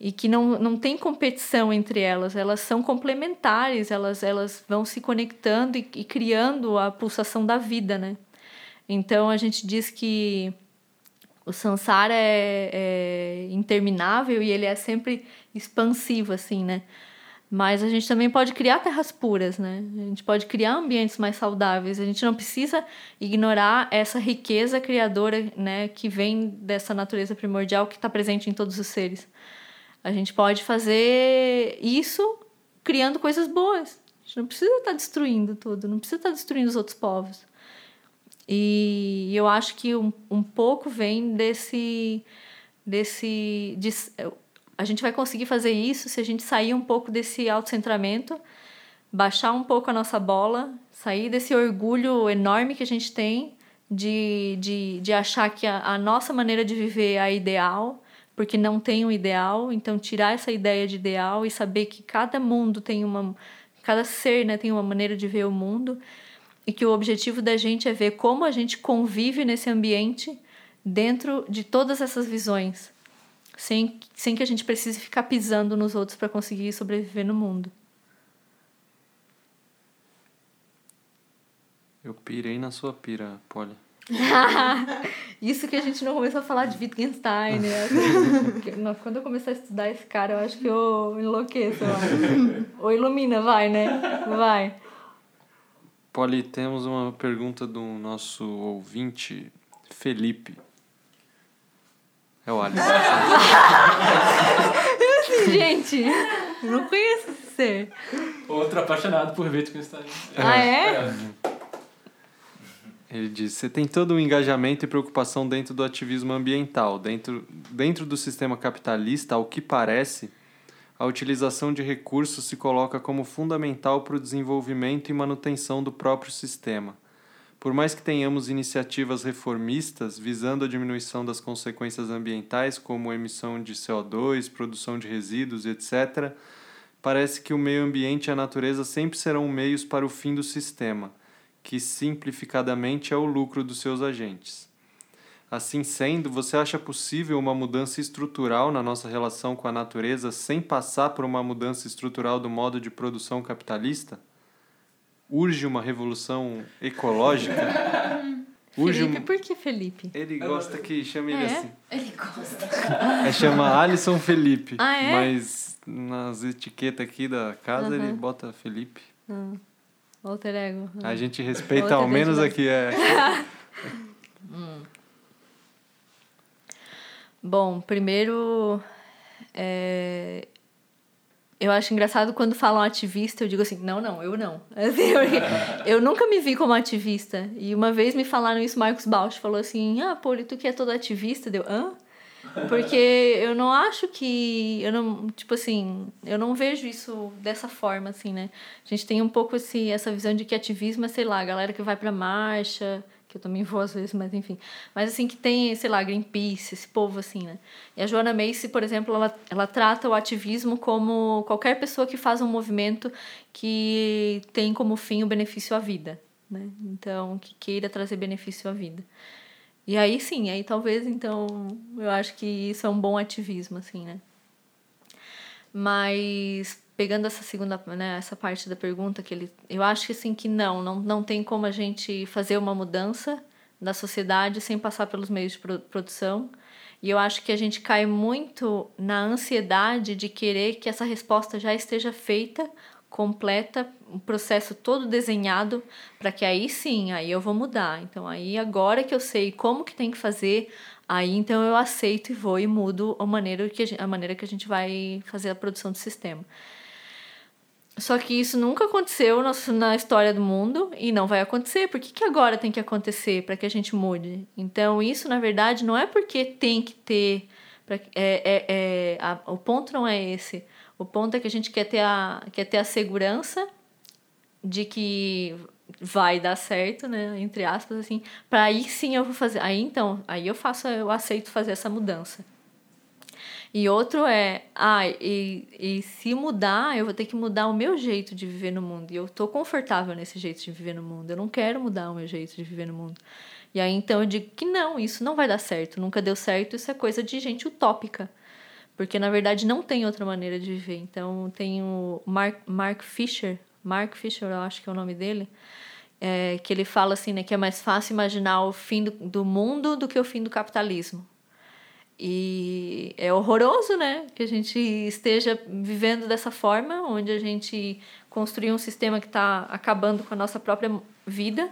E que não, não tem competição entre elas. Elas são complementares. Elas, elas vão se conectando e, e criando a pulsação da vida, né? Então, a gente diz que o samsara é, é interminável e ele é sempre expansivo, assim, né? Mas a gente também pode criar terras puras, né? A gente pode criar ambientes mais saudáveis. A gente não precisa ignorar essa riqueza criadora, né, que vem dessa natureza primordial que está presente em todos os seres. A gente pode fazer isso criando coisas boas. A gente não precisa estar tá destruindo tudo, não precisa estar tá destruindo os outros povos. E eu acho que um, um pouco vem desse desse de, a gente vai conseguir fazer isso se a gente sair um pouco desse autocentramento, baixar um pouco a nossa bola, sair desse orgulho enorme que a gente tem de, de, de achar que a, a nossa maneira de viver é a ideal, porque não tem um ideal, então tirar essa ideia de ideal e saber que cada mundo tem uma cada ser, né, tem uma maneira de ver o mundo e que o objetivo da gente é ver como a gente convive nesse ambiente dentro de todas essas visões sem, sem que a gente precise ficar pisando nos outros para conseguir sobreviver no mundo. Eu pirei na sua pira, Polly. *laughs* Isso que a gente não começou a falar de Wittgenstein, né? *laughs* Quando eu começar a estudar esse cara, eu acho que eu enlouqueço. Ou ilumina, vai, né? Vai. Polly, temos uma pergunta do nosso ouvinte, Felipe. É o Alisson. *laughs* gente, não conheço esse ser. Outro apaixonado por Wittgenstein. Ah, é? é? Ele diz: você tem todo um engajamento e preocupação dentro do ativismo ambiental. Dentro, dentro do sistema capitalista, ao que parece, a utilização de recursos se coloca como fundamental para o desenvolvimento e manutenção do próprio sistema. Por mais que tenhamos iniciativas reformistas visando a diminuição das consequências ambientais, como emissão de CO2, produção de resíduos, etc., parece que o meio ambiente e a natureza sempre serão meios para o fim do sistema, que simplificadamente é o lucro dos seus agentes. Assim sendo, você acha possível uma mudança estrutural na nossa relação com a natureza sem passar por uma mudança estrutural do modo de produção capitalista? urge uma revolução ecológica. *laughs* urge Felipe, um... por que Felipe? Ele gosta que chame ele é? assim. Ele gosta. É, chama Alisson Felipe. Ah, é? Mas nas etiquetas aqui da casa ele bota Felipe. Hum. Alter ego. Hum. A gente respeita ao menos aqui é. *laughs* *laughs* hum. Bom, primeiro é, eu acho engraçado quando falam ativista, eu digo assim, não, não, eu não. *laughs* Assim, eu, nunca me vi como ativista. E uma vez me falaram isso, Marcos Bausch falou assim, ah, Poli, tu que é todo ativista? Deu, hã? Porque eu não acho que. Eu não, tipo assim, eu não vejo isso dessa forma, assim, né? A gente tem um pouco esse, essa visão de que ativismo é, sei lá, a galera que vai pra marcha, que eu também vou às vezes, mas enfim. Mas assim, que tem, sei lá, Greenpeace, esse povo assim, né? E a Joana Macy, por exemplo, ela, ela trata o ativismo como qualquer pessoa que faz um movimento que tem como fim o benefício à vida, né? Então, que queira trazer benefício à vida. E aí sim, aí talvez então eu acho que isso é um bom ativismo, assim, né? Mas pegando essa segunda, né, essa parte da pergunta que ele, eu acho que assim que não, não, não tem como a gente fazer uma mudança da sociedade sem passar pelos meios de produção. E eu acho que a gente cai muito na ansiedade de querer que essa resposta já esteja feita, completa, um processo todo desenhado, para que aí sim, aí eu vou mudar. Então aí agora que eu sei como que tem que fazer, aí então eu aceito e vou e mudo a maneira que a, gente, a maneira que a gente vai fazer a produção do sistema. Só que isso nunca aconteceu na história do mundo e não vai acontecer. Por que, que agora tem que acontecer para que a gente mude? Então, isso na verdade não é porque tem que ter. Pra, é, é, é, a, o ponto não é esse. O ponto é que a gente quer ter a, quer ter a segurança de que vai dar certo, né? Entre aspas, assim. Para aí sim eu vou fazer. Aí então, aí eu faço, eu aceito fazer essa mudança. E outro é, ah, e, e se mudar, eu vou ter que mudar o meu jeito de viver no mundo. E eu tô confortável nesse jeito de viver no mundo. Eu não quero mudar o meu jeito de viver no mundo. E aí então eu digo que não, isso não vai dar certo. Nunca deu certo, isso é coisa de gente utópica. Porque na verdade não tem outra maneira de viver. Então tem o Mark, Mark Fisher, Mark Fisher, eu acho que é o nome dele. É, que ele fala assim, né, que é mais fácil imaginar o fim do, do mundo do que o fim do capitalismo. E é horroroso, né? Que a gente esteja vivendo dessa forma, onde a gente construiu um sistema que está acabando com a nossa própria vida,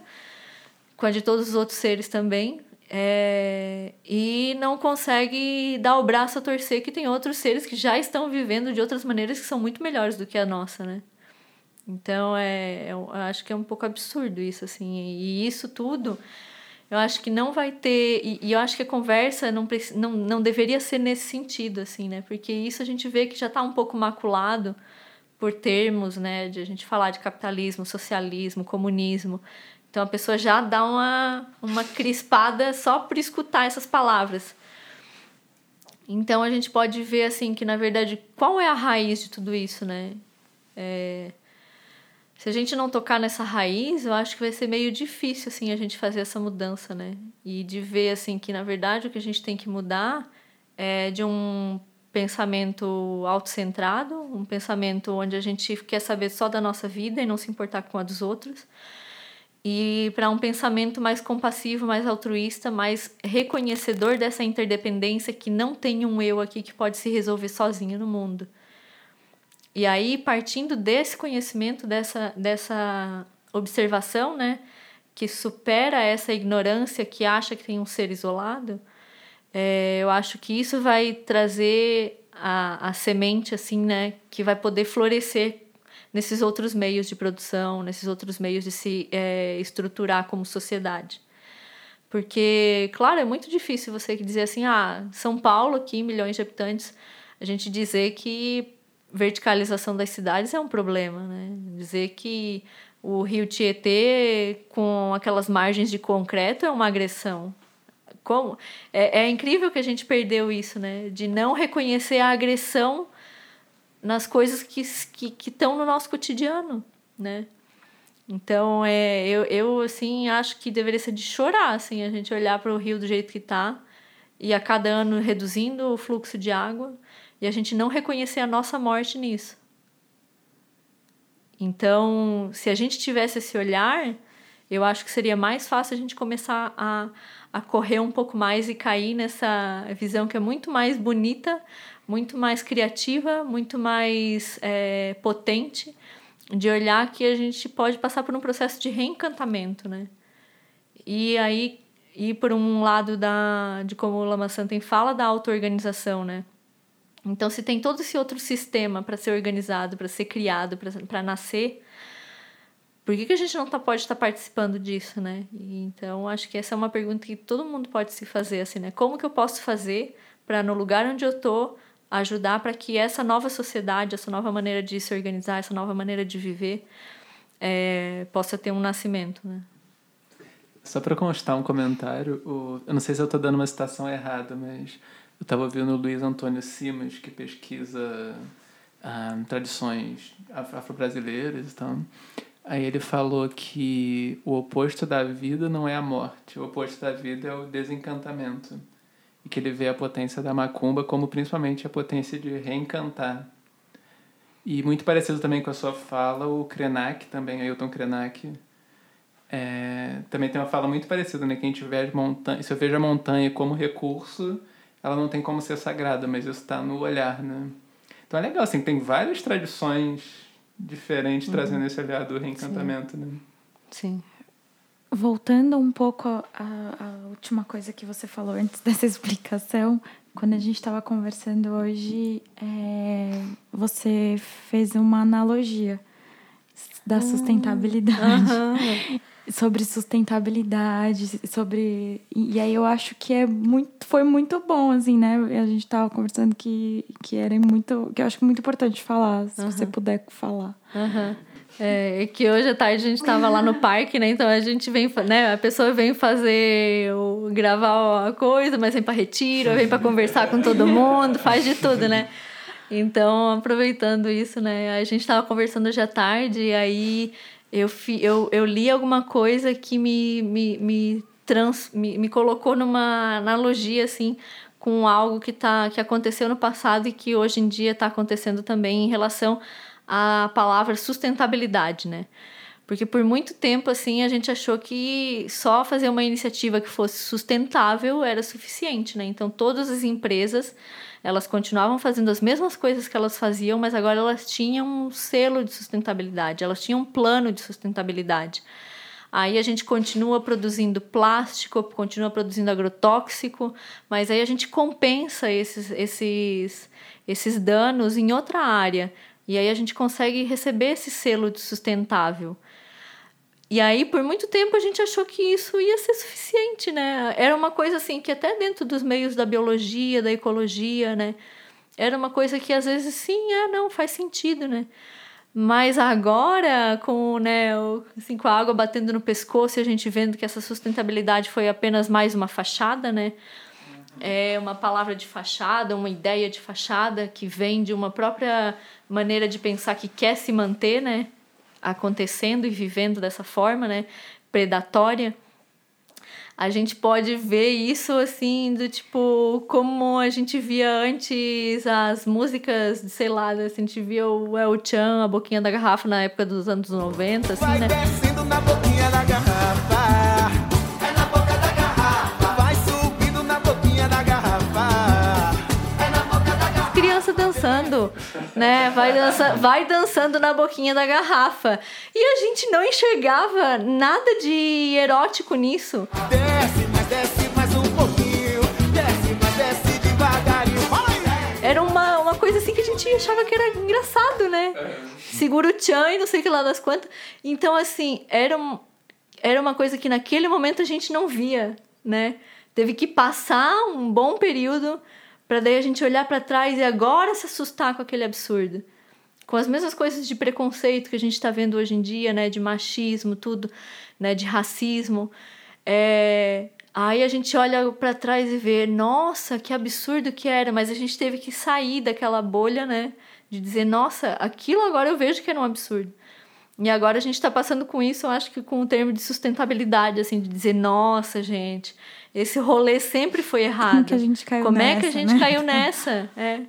com a de todos os outros seres também, é, e não consegue dar o braço a torcer que tem outros seres que já estão vivendo de outras maneiras que são muito melhores do que a nossa, né? Então, é, eu acho que é um pouco absurdo isso, assim. E isso tudo, eu acho que não vai ter... E, e eu acho que a conversa não, não, não deveria ser nesse sentido, assim, né? Porque isso a gente vê que já está um pouco maculado por termos, né? De a gente falar de capitalismo, socialismo, comunismo. Então a pessoa já dá uma, uma crispada só por escutar essas palavras. Então a gente pode ver assim que na verdade qual é a raiz de tudo isso, né? É... Se a gente não tocar nessa raiz, eu acho que vai ser meio difícil assim a gente fazer essa mudança, né? E de ver assim que na verdade o que a gente tem que mudar é de um pensamento autocentrado, um pensamento onde a gente quer saber só da nossa vida e não se importar com a dos outros e para um pensamento mais compassivo, mais altruísta, mais reconhecedor dessa interdependência que não tem um eu aqui que pode se resolver sozinho no mundo. E aí, partindo desse conhecimento, dessa, dessa observação, né, que supera essa ignorância que acha que tem um ser isolado, é, eu acho que isso vai trazer a, a semente, assim, né, que vai poder florescer nesses outros meios de produção, nesses outros meios de se é, estruturar como sociedade. Porque, claro, é muito difícil você dizer assim, ah, São Paulo aqui, milhões de habitantes, a gente dizer que verticalização das cidades é um problema, né? Dizer que o rio Tietê com aquelas margens de concreto é uma agressão. Como? É, é incrível que a gente perdeu isso, né? De não reconhecer a agressão nas coisas que estão que, que no nosso cotidiano, né? Então, é, eu, eu, assim, acho que deveria ser de chorar, assim, a gente olhar para o rio do jeito que está e a cada ano reduzindo o fluxo de água e a gente não reconhecer a nossa morte nisso. Então, se a gente tivesse esse olhar, eu acho que seria mais fácil a gente começar a, a correr um pouco mais e cair nessa visão que é muito mais bonita muito mais criativa, muito mais é, potente, de olhar que a gente pode passar por um processo de reencantamento, né? E aí, ir por um lado da, de como o Lama Santen fala da auto-organização, né? Então, se tem todo esse outro sistema para ser organizado, para ser criado, para nascer, por que, que a gente não tá, pode estar tá participando disso, né? Então, acho que essa é uma pergunta que todo mundo pode se fazer, assim, né? Como que eu posso fazer para, no lugar onde eu tô, ajudar para que essa nova sociedade, essa nova maneira de se organizar, essa nova maneira de viver é, possa ter um nascimento, né? Só para constar um comentário, o, eu não sei se eu estou dando uma citação errada, mas eu estava ouvindo o Luiz Antônio Simas, que pesquisa ah, tradições afro-brasileiras e tal. Aí ele falou que o oposto da vida não é a morte, o oposto da vida é o desencantamento e que ele vê a potência da macumba como principalmente a potência de reencantar. E muito parecido também com a sua fala, o Krenak também, Ailton Krenak, é, também tem uma fala muito parecida, né? Que a gente vê montanha, se eu vejo a montanha como recurso, ela não tem como ser sagrada, mas isso está no olhar, né? Então é legal, assim, tem várias tradições diferentes uhum. trazendo esse olhar do reencantamento, Sim. né? Sim. Voltando um pouco à última coisa que você falou antes *laughs* dessa explicação, quando a gente estava conversando hoje, é, você fez uma analogia da hum, sustentabilidade. Uhum. *laughs* sobre sustentabilidade, sobre. E aí eu acho que é muito, foi muito bom, assim, né? A gente estava conversando que, que era muito. que eu acho muito importante falar, se uhum. você puder falar. Uhum. É, que hoje à tarde a gente estava lá no parque, né? Então a gente vem, né? A pessoa vem fazer, o, gravar a coisa, mas vem para retiro, vem para conversar com todo mundo, faz de tudo, né? Então, aproveitando isso, né? A gente estava conversando hoje à tarde e aí eu, fi, eu, eu li alguma coisa que me, me, me, trans, me, me colocou numa analogia, assim, com algo que, tá, que aconteceu no passado e que hoje em dia está acontecendo também em relação a palavra sustentabilidade, né? Porque por muito tempo, assim, a gente achou que só fazer uma iniciativa que fosse sustentável era suficiente, né? Então, todas as empresas, elas continuavam fazendo as mesmas coisas que elas faziam, mas agora elas tinham um selo de sustentabilidade, elas tinham um plano de sustentabilidade. Aí a gente continua produzindo plástico, continua produzindo agrotóxico, mas aí a gente compensa esses, esses, esses danos em outra área. E aí a gente consegue receber esse selo de sustentável. E aí, por muito tempo, a gente achou que isso ia ser suficiente, né? Era uma coisa assim que até dentro dos meios da biologia, da ecologia, né? Era uma coisa que às vezes sim, é, não, faz sentido, né? Mas agora, com, né, assim, com a água batendo no pescoço e a gente vendo que essa sustentabilidade foi apenas mais uma fachada, né? É uma palavra de fachada, uma ideia de fachada que vem de uma própria maneira de pensar que quer se manter, né? Acontecendo e vivendo dessa forma, né, predatória, a gente pode ver isso assim, do tipo, como a gente via antes as músicas, sei lá, né, a gente via o El Chan, a boquinha da garrafa na época dos anos 90, assim, né? Vai descendo na boquinha da garrafa. Dançando, né? Vai, dança, vai dançando na boquinha da garrafa. E a gente não enxergava nada de erótico nisso. Desce, mas desce mais um pouquinho. Desce, mas desce devagarinho. Era uma, uma coisa assim que a gente achava que era engraçado, né? Segura o tchan e não sei o que lá das quantas. Então, assim, era, um, era uma coisa que naquele momento a gente não via, né? Teve que passar um bom período para daí a gente olhar para trás e agora se assustar com aquele absurdo. Com as mesmas coisas de preconceito que a gente está vendo hoje em dia, né, de machismo, tudo, né, de racismo. É... Aí a gente olha para trás e vê, nossa, que absurdo que era, mas a gente teve que sair daquela bolha, né, de dizer, nossa, aquilo agora eu vejo que era um absurdo. E agora a gente está passando com isso, eu acho que com o termo de sustentabilidade, assim, de dizer, nossa, gente, esse rolê sempre foi errado. Como que a gente caiu Como nessa, é que a gente né? caiu nessa? É.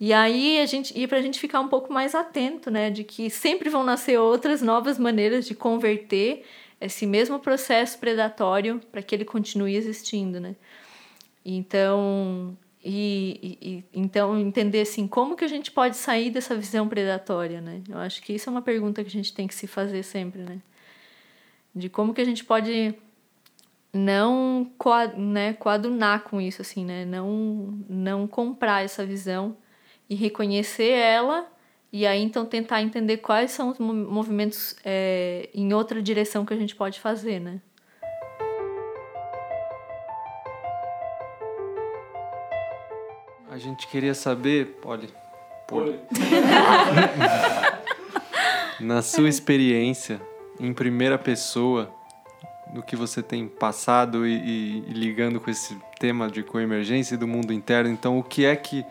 E aí a gente e para a gente ficar um pouco mais atento, né, de que sempre vão nascer outras novas maneiras de converter esse mesmo processo predatório para que ele continue existindo, né? Então, e, e, então entender assim como que a gente pode sair dessa visão predatória, né? Eu acho que isso é uma pergunta que a gente tem que se fazer sempre, né? De como que a gente pode não né, coadunar com isso, assim, né? Não, não comprar essa visão e reconhecer ela e aí então tentar entender quais são os movimentos é, em outra direção que a gente pode fazer, né? A gente queria saber, Poli. *laughs* na sua experiência em primeira pessoa, do que você tem passado e, e, e ligando com esse tema de coemergência e do mundo interno. Então, o que é que,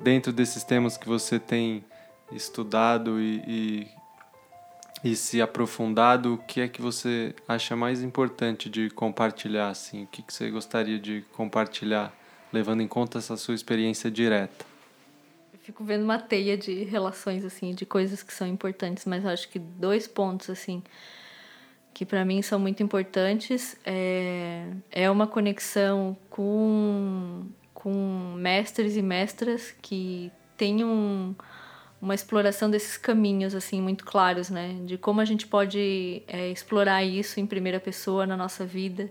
dentro desses temas que você tem estudado e, e, e, se aprofundado, o que é que você acha mais importante de compartilhar? Assim? O que, que você gostaria de compartilhar, levando em conta essa sua experiência direta? Fico vendo uma teia de relações, assim, de coisas que são importantes, mas acho que dois pontos, assim que para mim são muito importantes é, é uma conexão com, com mestres e mestras que têm um, uma exploração desses caminhos assim muito claros, né? De como a gente pode é, explorar isso em primeira pessoa na nossa vida,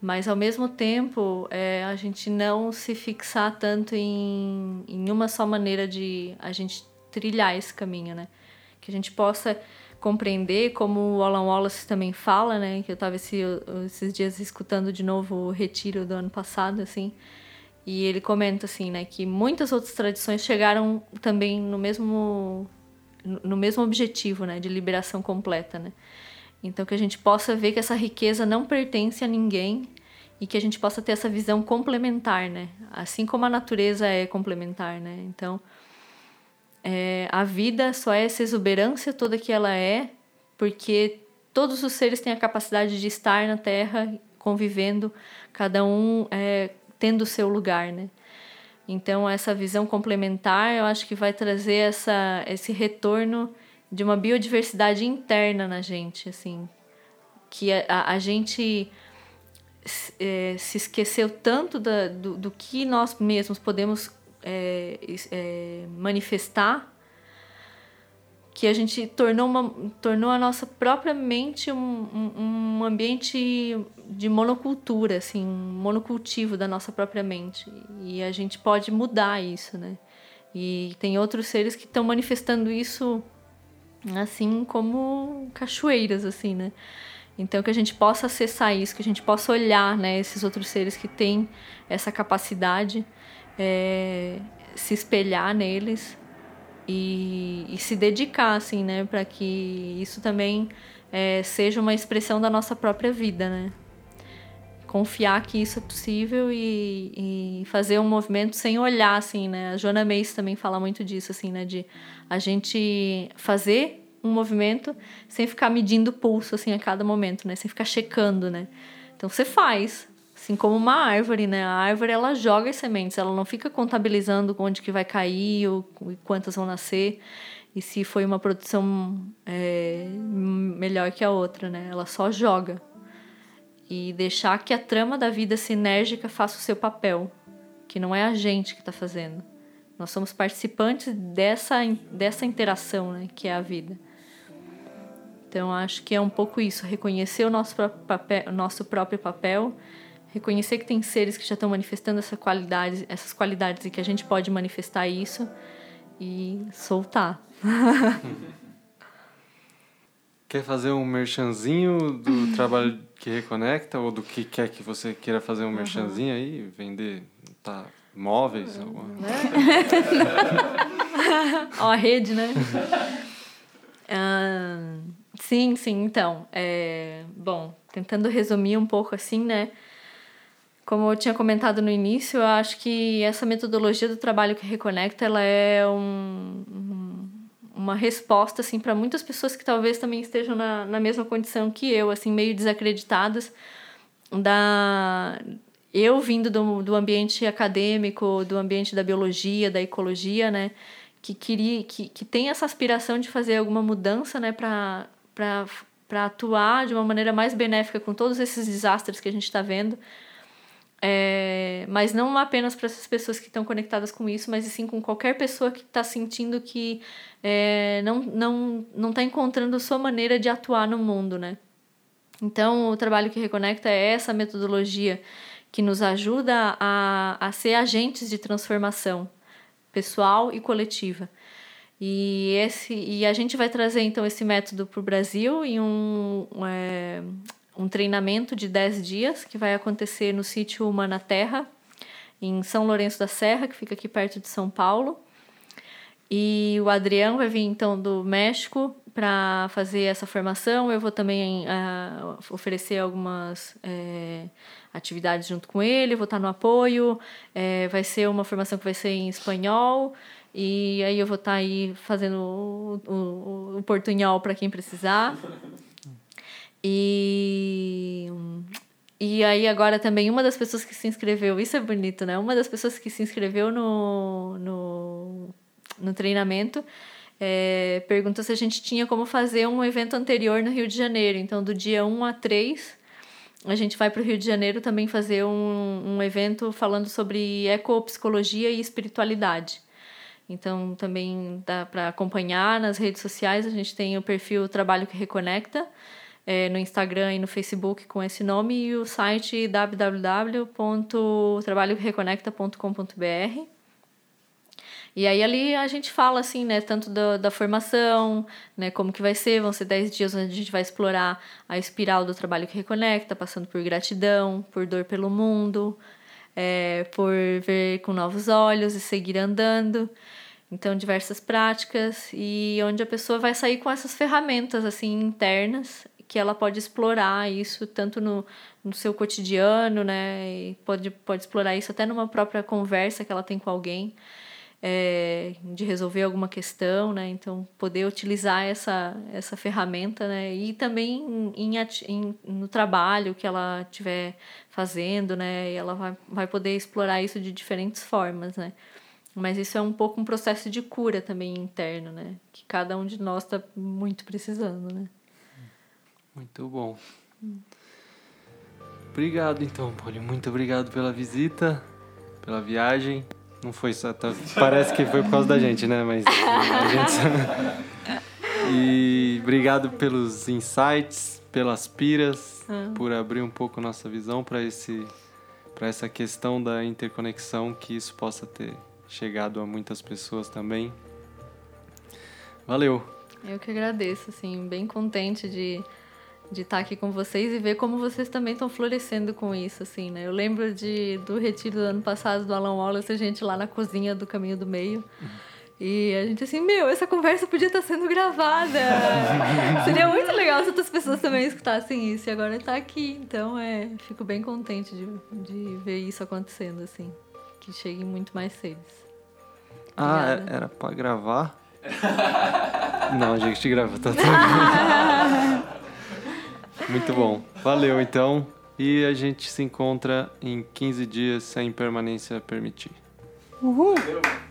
mas ao mesmo tempo é, a gente não se fixar tanto em, em uma só maneira de a gente trilhar esse caminho, né? Que a gente possa compreender, como o Alan Wallace também fala, né? Que eu estava esse, esses dias escutando de novo o retiro do ano passado, assim. E ele comenta assim, né, que muitas outras tradições chegaram também no mesmo no mesmo objetivo, né, de liberação completa, né? Então que a gente possa ver que essa riqueza não pertence a ninguém e que a gente possa ter essa visão complementar, né? Assim como a natureza é complementar, né? Então, é, a vida só é essa exuberância toda que ela é, porque todos os seres têm a capacidade de estar na Terra convivendo, cada um é, tendo o seu lugar, né? Então essa visão complementar, eu acho que vai trazer essa, esse retorno de uma biodiversidade interna na gente, assim, que a, a gente é, se esqueceu tanto da, do, do que nós mesmos podemos é, é, manifestar que a gente tornou, uma, tornou a nossa própria mente um, um, um ambiente de monocultura, assim, um monocultivo da nossa própria mente. E a gente pode mudar isso, né? E tem outros seres que estão manifestando isso assim como cachoeiras, assim, né? Então que a gente possa acessar isso, que a gente possa olhar, né, esses outros seres que têm essa capacidade, é, se espelhar neles e, e se dedicar, assim, né, para que isso também é, seja uma expressão da nossa própria vida, né? Confiar que isso é possível e, e fazer um movimento sem olhar, assim, né? A Joana Mace também fala muito disso, assim, né? De a gente fazer um movimento sem ficar medindo o pulso, assim, a cada momento, né? Sem ficar checando, né? Então, você faz, Assim como uma árvore, né? A árvore ela joga as sementes, ela não fica contabilizando onde que vai cair ou quantas vão nascer e se foi uma produção é, melhor que a outra, né? Ela só joga e deixar que a trama da vida sinérgica faça o seu papel, que não é a gente que está fazendo. Nós somos participantes dessa, dessa interação, né? Que é a vida. Então acho que é um pouco isso, reconhecer o nosso próprio papel, nosso próprio papel reconhecer que tem seres que já estão manifestando essa qualidade, essas qualidades e que a gente pode manifestar isso e soltar. *laughs* Quer fazer um merchanzinho do trabalho que reconecta ou do que quer que você queira fazer um merchanzinho uhum. aí, vender tá, móveis? Uhum. Alguma... *laughs* Ó, a rede, né? uh, sim, sim, então. É, bom, tentando resumir um pouco assim, né? Como eu tinha comentado no início, eu acho que essa metodologia do trabalho que reconecta, ela é um, um, uma resposta assim para muitas pessoas que talvez também estejam na, na mesma condição que eu, assim meio desacreditadas da eu vindo do, do ambiente acadêmico, do ambiente da biologia, da ecologia, né, que queria que, que tem essa aspiração de fazer alguma mudança, né, para para atuar de uma maneira mais benéfica com todos esses desastres que a gente está vendo é, mas não apenas para essas pessoas que estão conectadas com isso, mas sim com qualquer pessoa que está sentindo que é, não está não, não tá encontrando sua maneira de atuar no mundo, né? Então, o trabalho que reconecta é essa metodologia que nos ajuda a, a ser agentes de transformação pessoal e coletiva. E, esse, e a gente vai trazer então esse método para o Brasil em um, é, um treinamento de 10 dias que vai acontecer no sítio Humana Terra, em São Lourenço da Serra, que fica aqui perto de São Paulo. E o Adriano vai vir então do México para fazer essa formação. Eu vou também uh, oferecer algumas é, atividades junto com ele, vou estar no apoio. É, vai ser uma formação que vai ser em espanhol. E aí eu vou estar aí fazendo o, o, o portunhol para quem precisar. E e aí agora também uma das pessoas que se inscreveu, isso é bonito, né? Uma das pessoas que se inscreveu no, no, no treinamento é, perguntou se a gente tinha como fazer um evento anterior no Rio de Janeiro. Então, do dia 1 a 3, a gente vai para o Rio de Janeiro também fazer um, um evento falando sobre ecopsicologia e espiritualidade. Então, também dá para acompanhar nas redes sociais. A gente tem o perfil Trabalho que Reconecta é, no Instagram e no Facebook com esse nome e o site www.trabalhoreconecta.com.br. E aí ali a gente fala assim, né, tanto da, da formação, né, como que vai ser, vão ser 10 dias onde a gente vai explorar a espiral do trabalho que reconecta, passando por gratidão, por dor pelo mundo, é, por ver com novos olhos e seguir andando. Então, diversas práticas e onde a pessoa vai sair com essas ferramentas assim internas que ela pode explorar isso tanto no, no seu cotidiano, né? E pode, pode explorar isso até numa própria conversa que ela tem com alguém, é, de resolver alguma questão, né? Então, poder utilizar essa, essa ferramenta, né? E também em, em, no trabalho que ela estiver fazendo, né? E ela vai, vai poder explorar isso de diferentes formas, né? Mas isso é um pouco um processo de cura também interno, né? Que cada um de nós está muito precisando, né? Muito bom. Obrigado então, Poli. Muito obrigado pela visita, pela viagem. Não foi só. Tá, parece que foi por causa da gente, né? Mas a gente. *laughs* e obrigado pelos insights, pelas piras, ah. por abrir um pouco nossa visão para esse para essa questão da interconexão que isso possa ter chegado a muitas pessoas também. Valeu. Eu que agradeço, assim, bem contente de de estar aqui com vocês e ver como vocês também estão florescendo com isso, assim, né? Eu lembro de, do retiro do ano passado do Alan Wallace, a gente lá na cozinha do Caminho do Meio. E a gente assim, meu, essa conversa podia estar sendo gravada. *laughs* Seria muito legal se outras pessoas também escutassem isso. E agora está aqui. Então, é, fico bem contente de, de ver isso acontecendo, assim. Que chegue muito mais seres. Ah, é, era para gravar? *laughs* Não, a gente grava, tá tudo. *laughs* Muito bom. Valeu, então. E a gente se encontra em 15 dias, sem permanência permitir. Uhul! Valeu.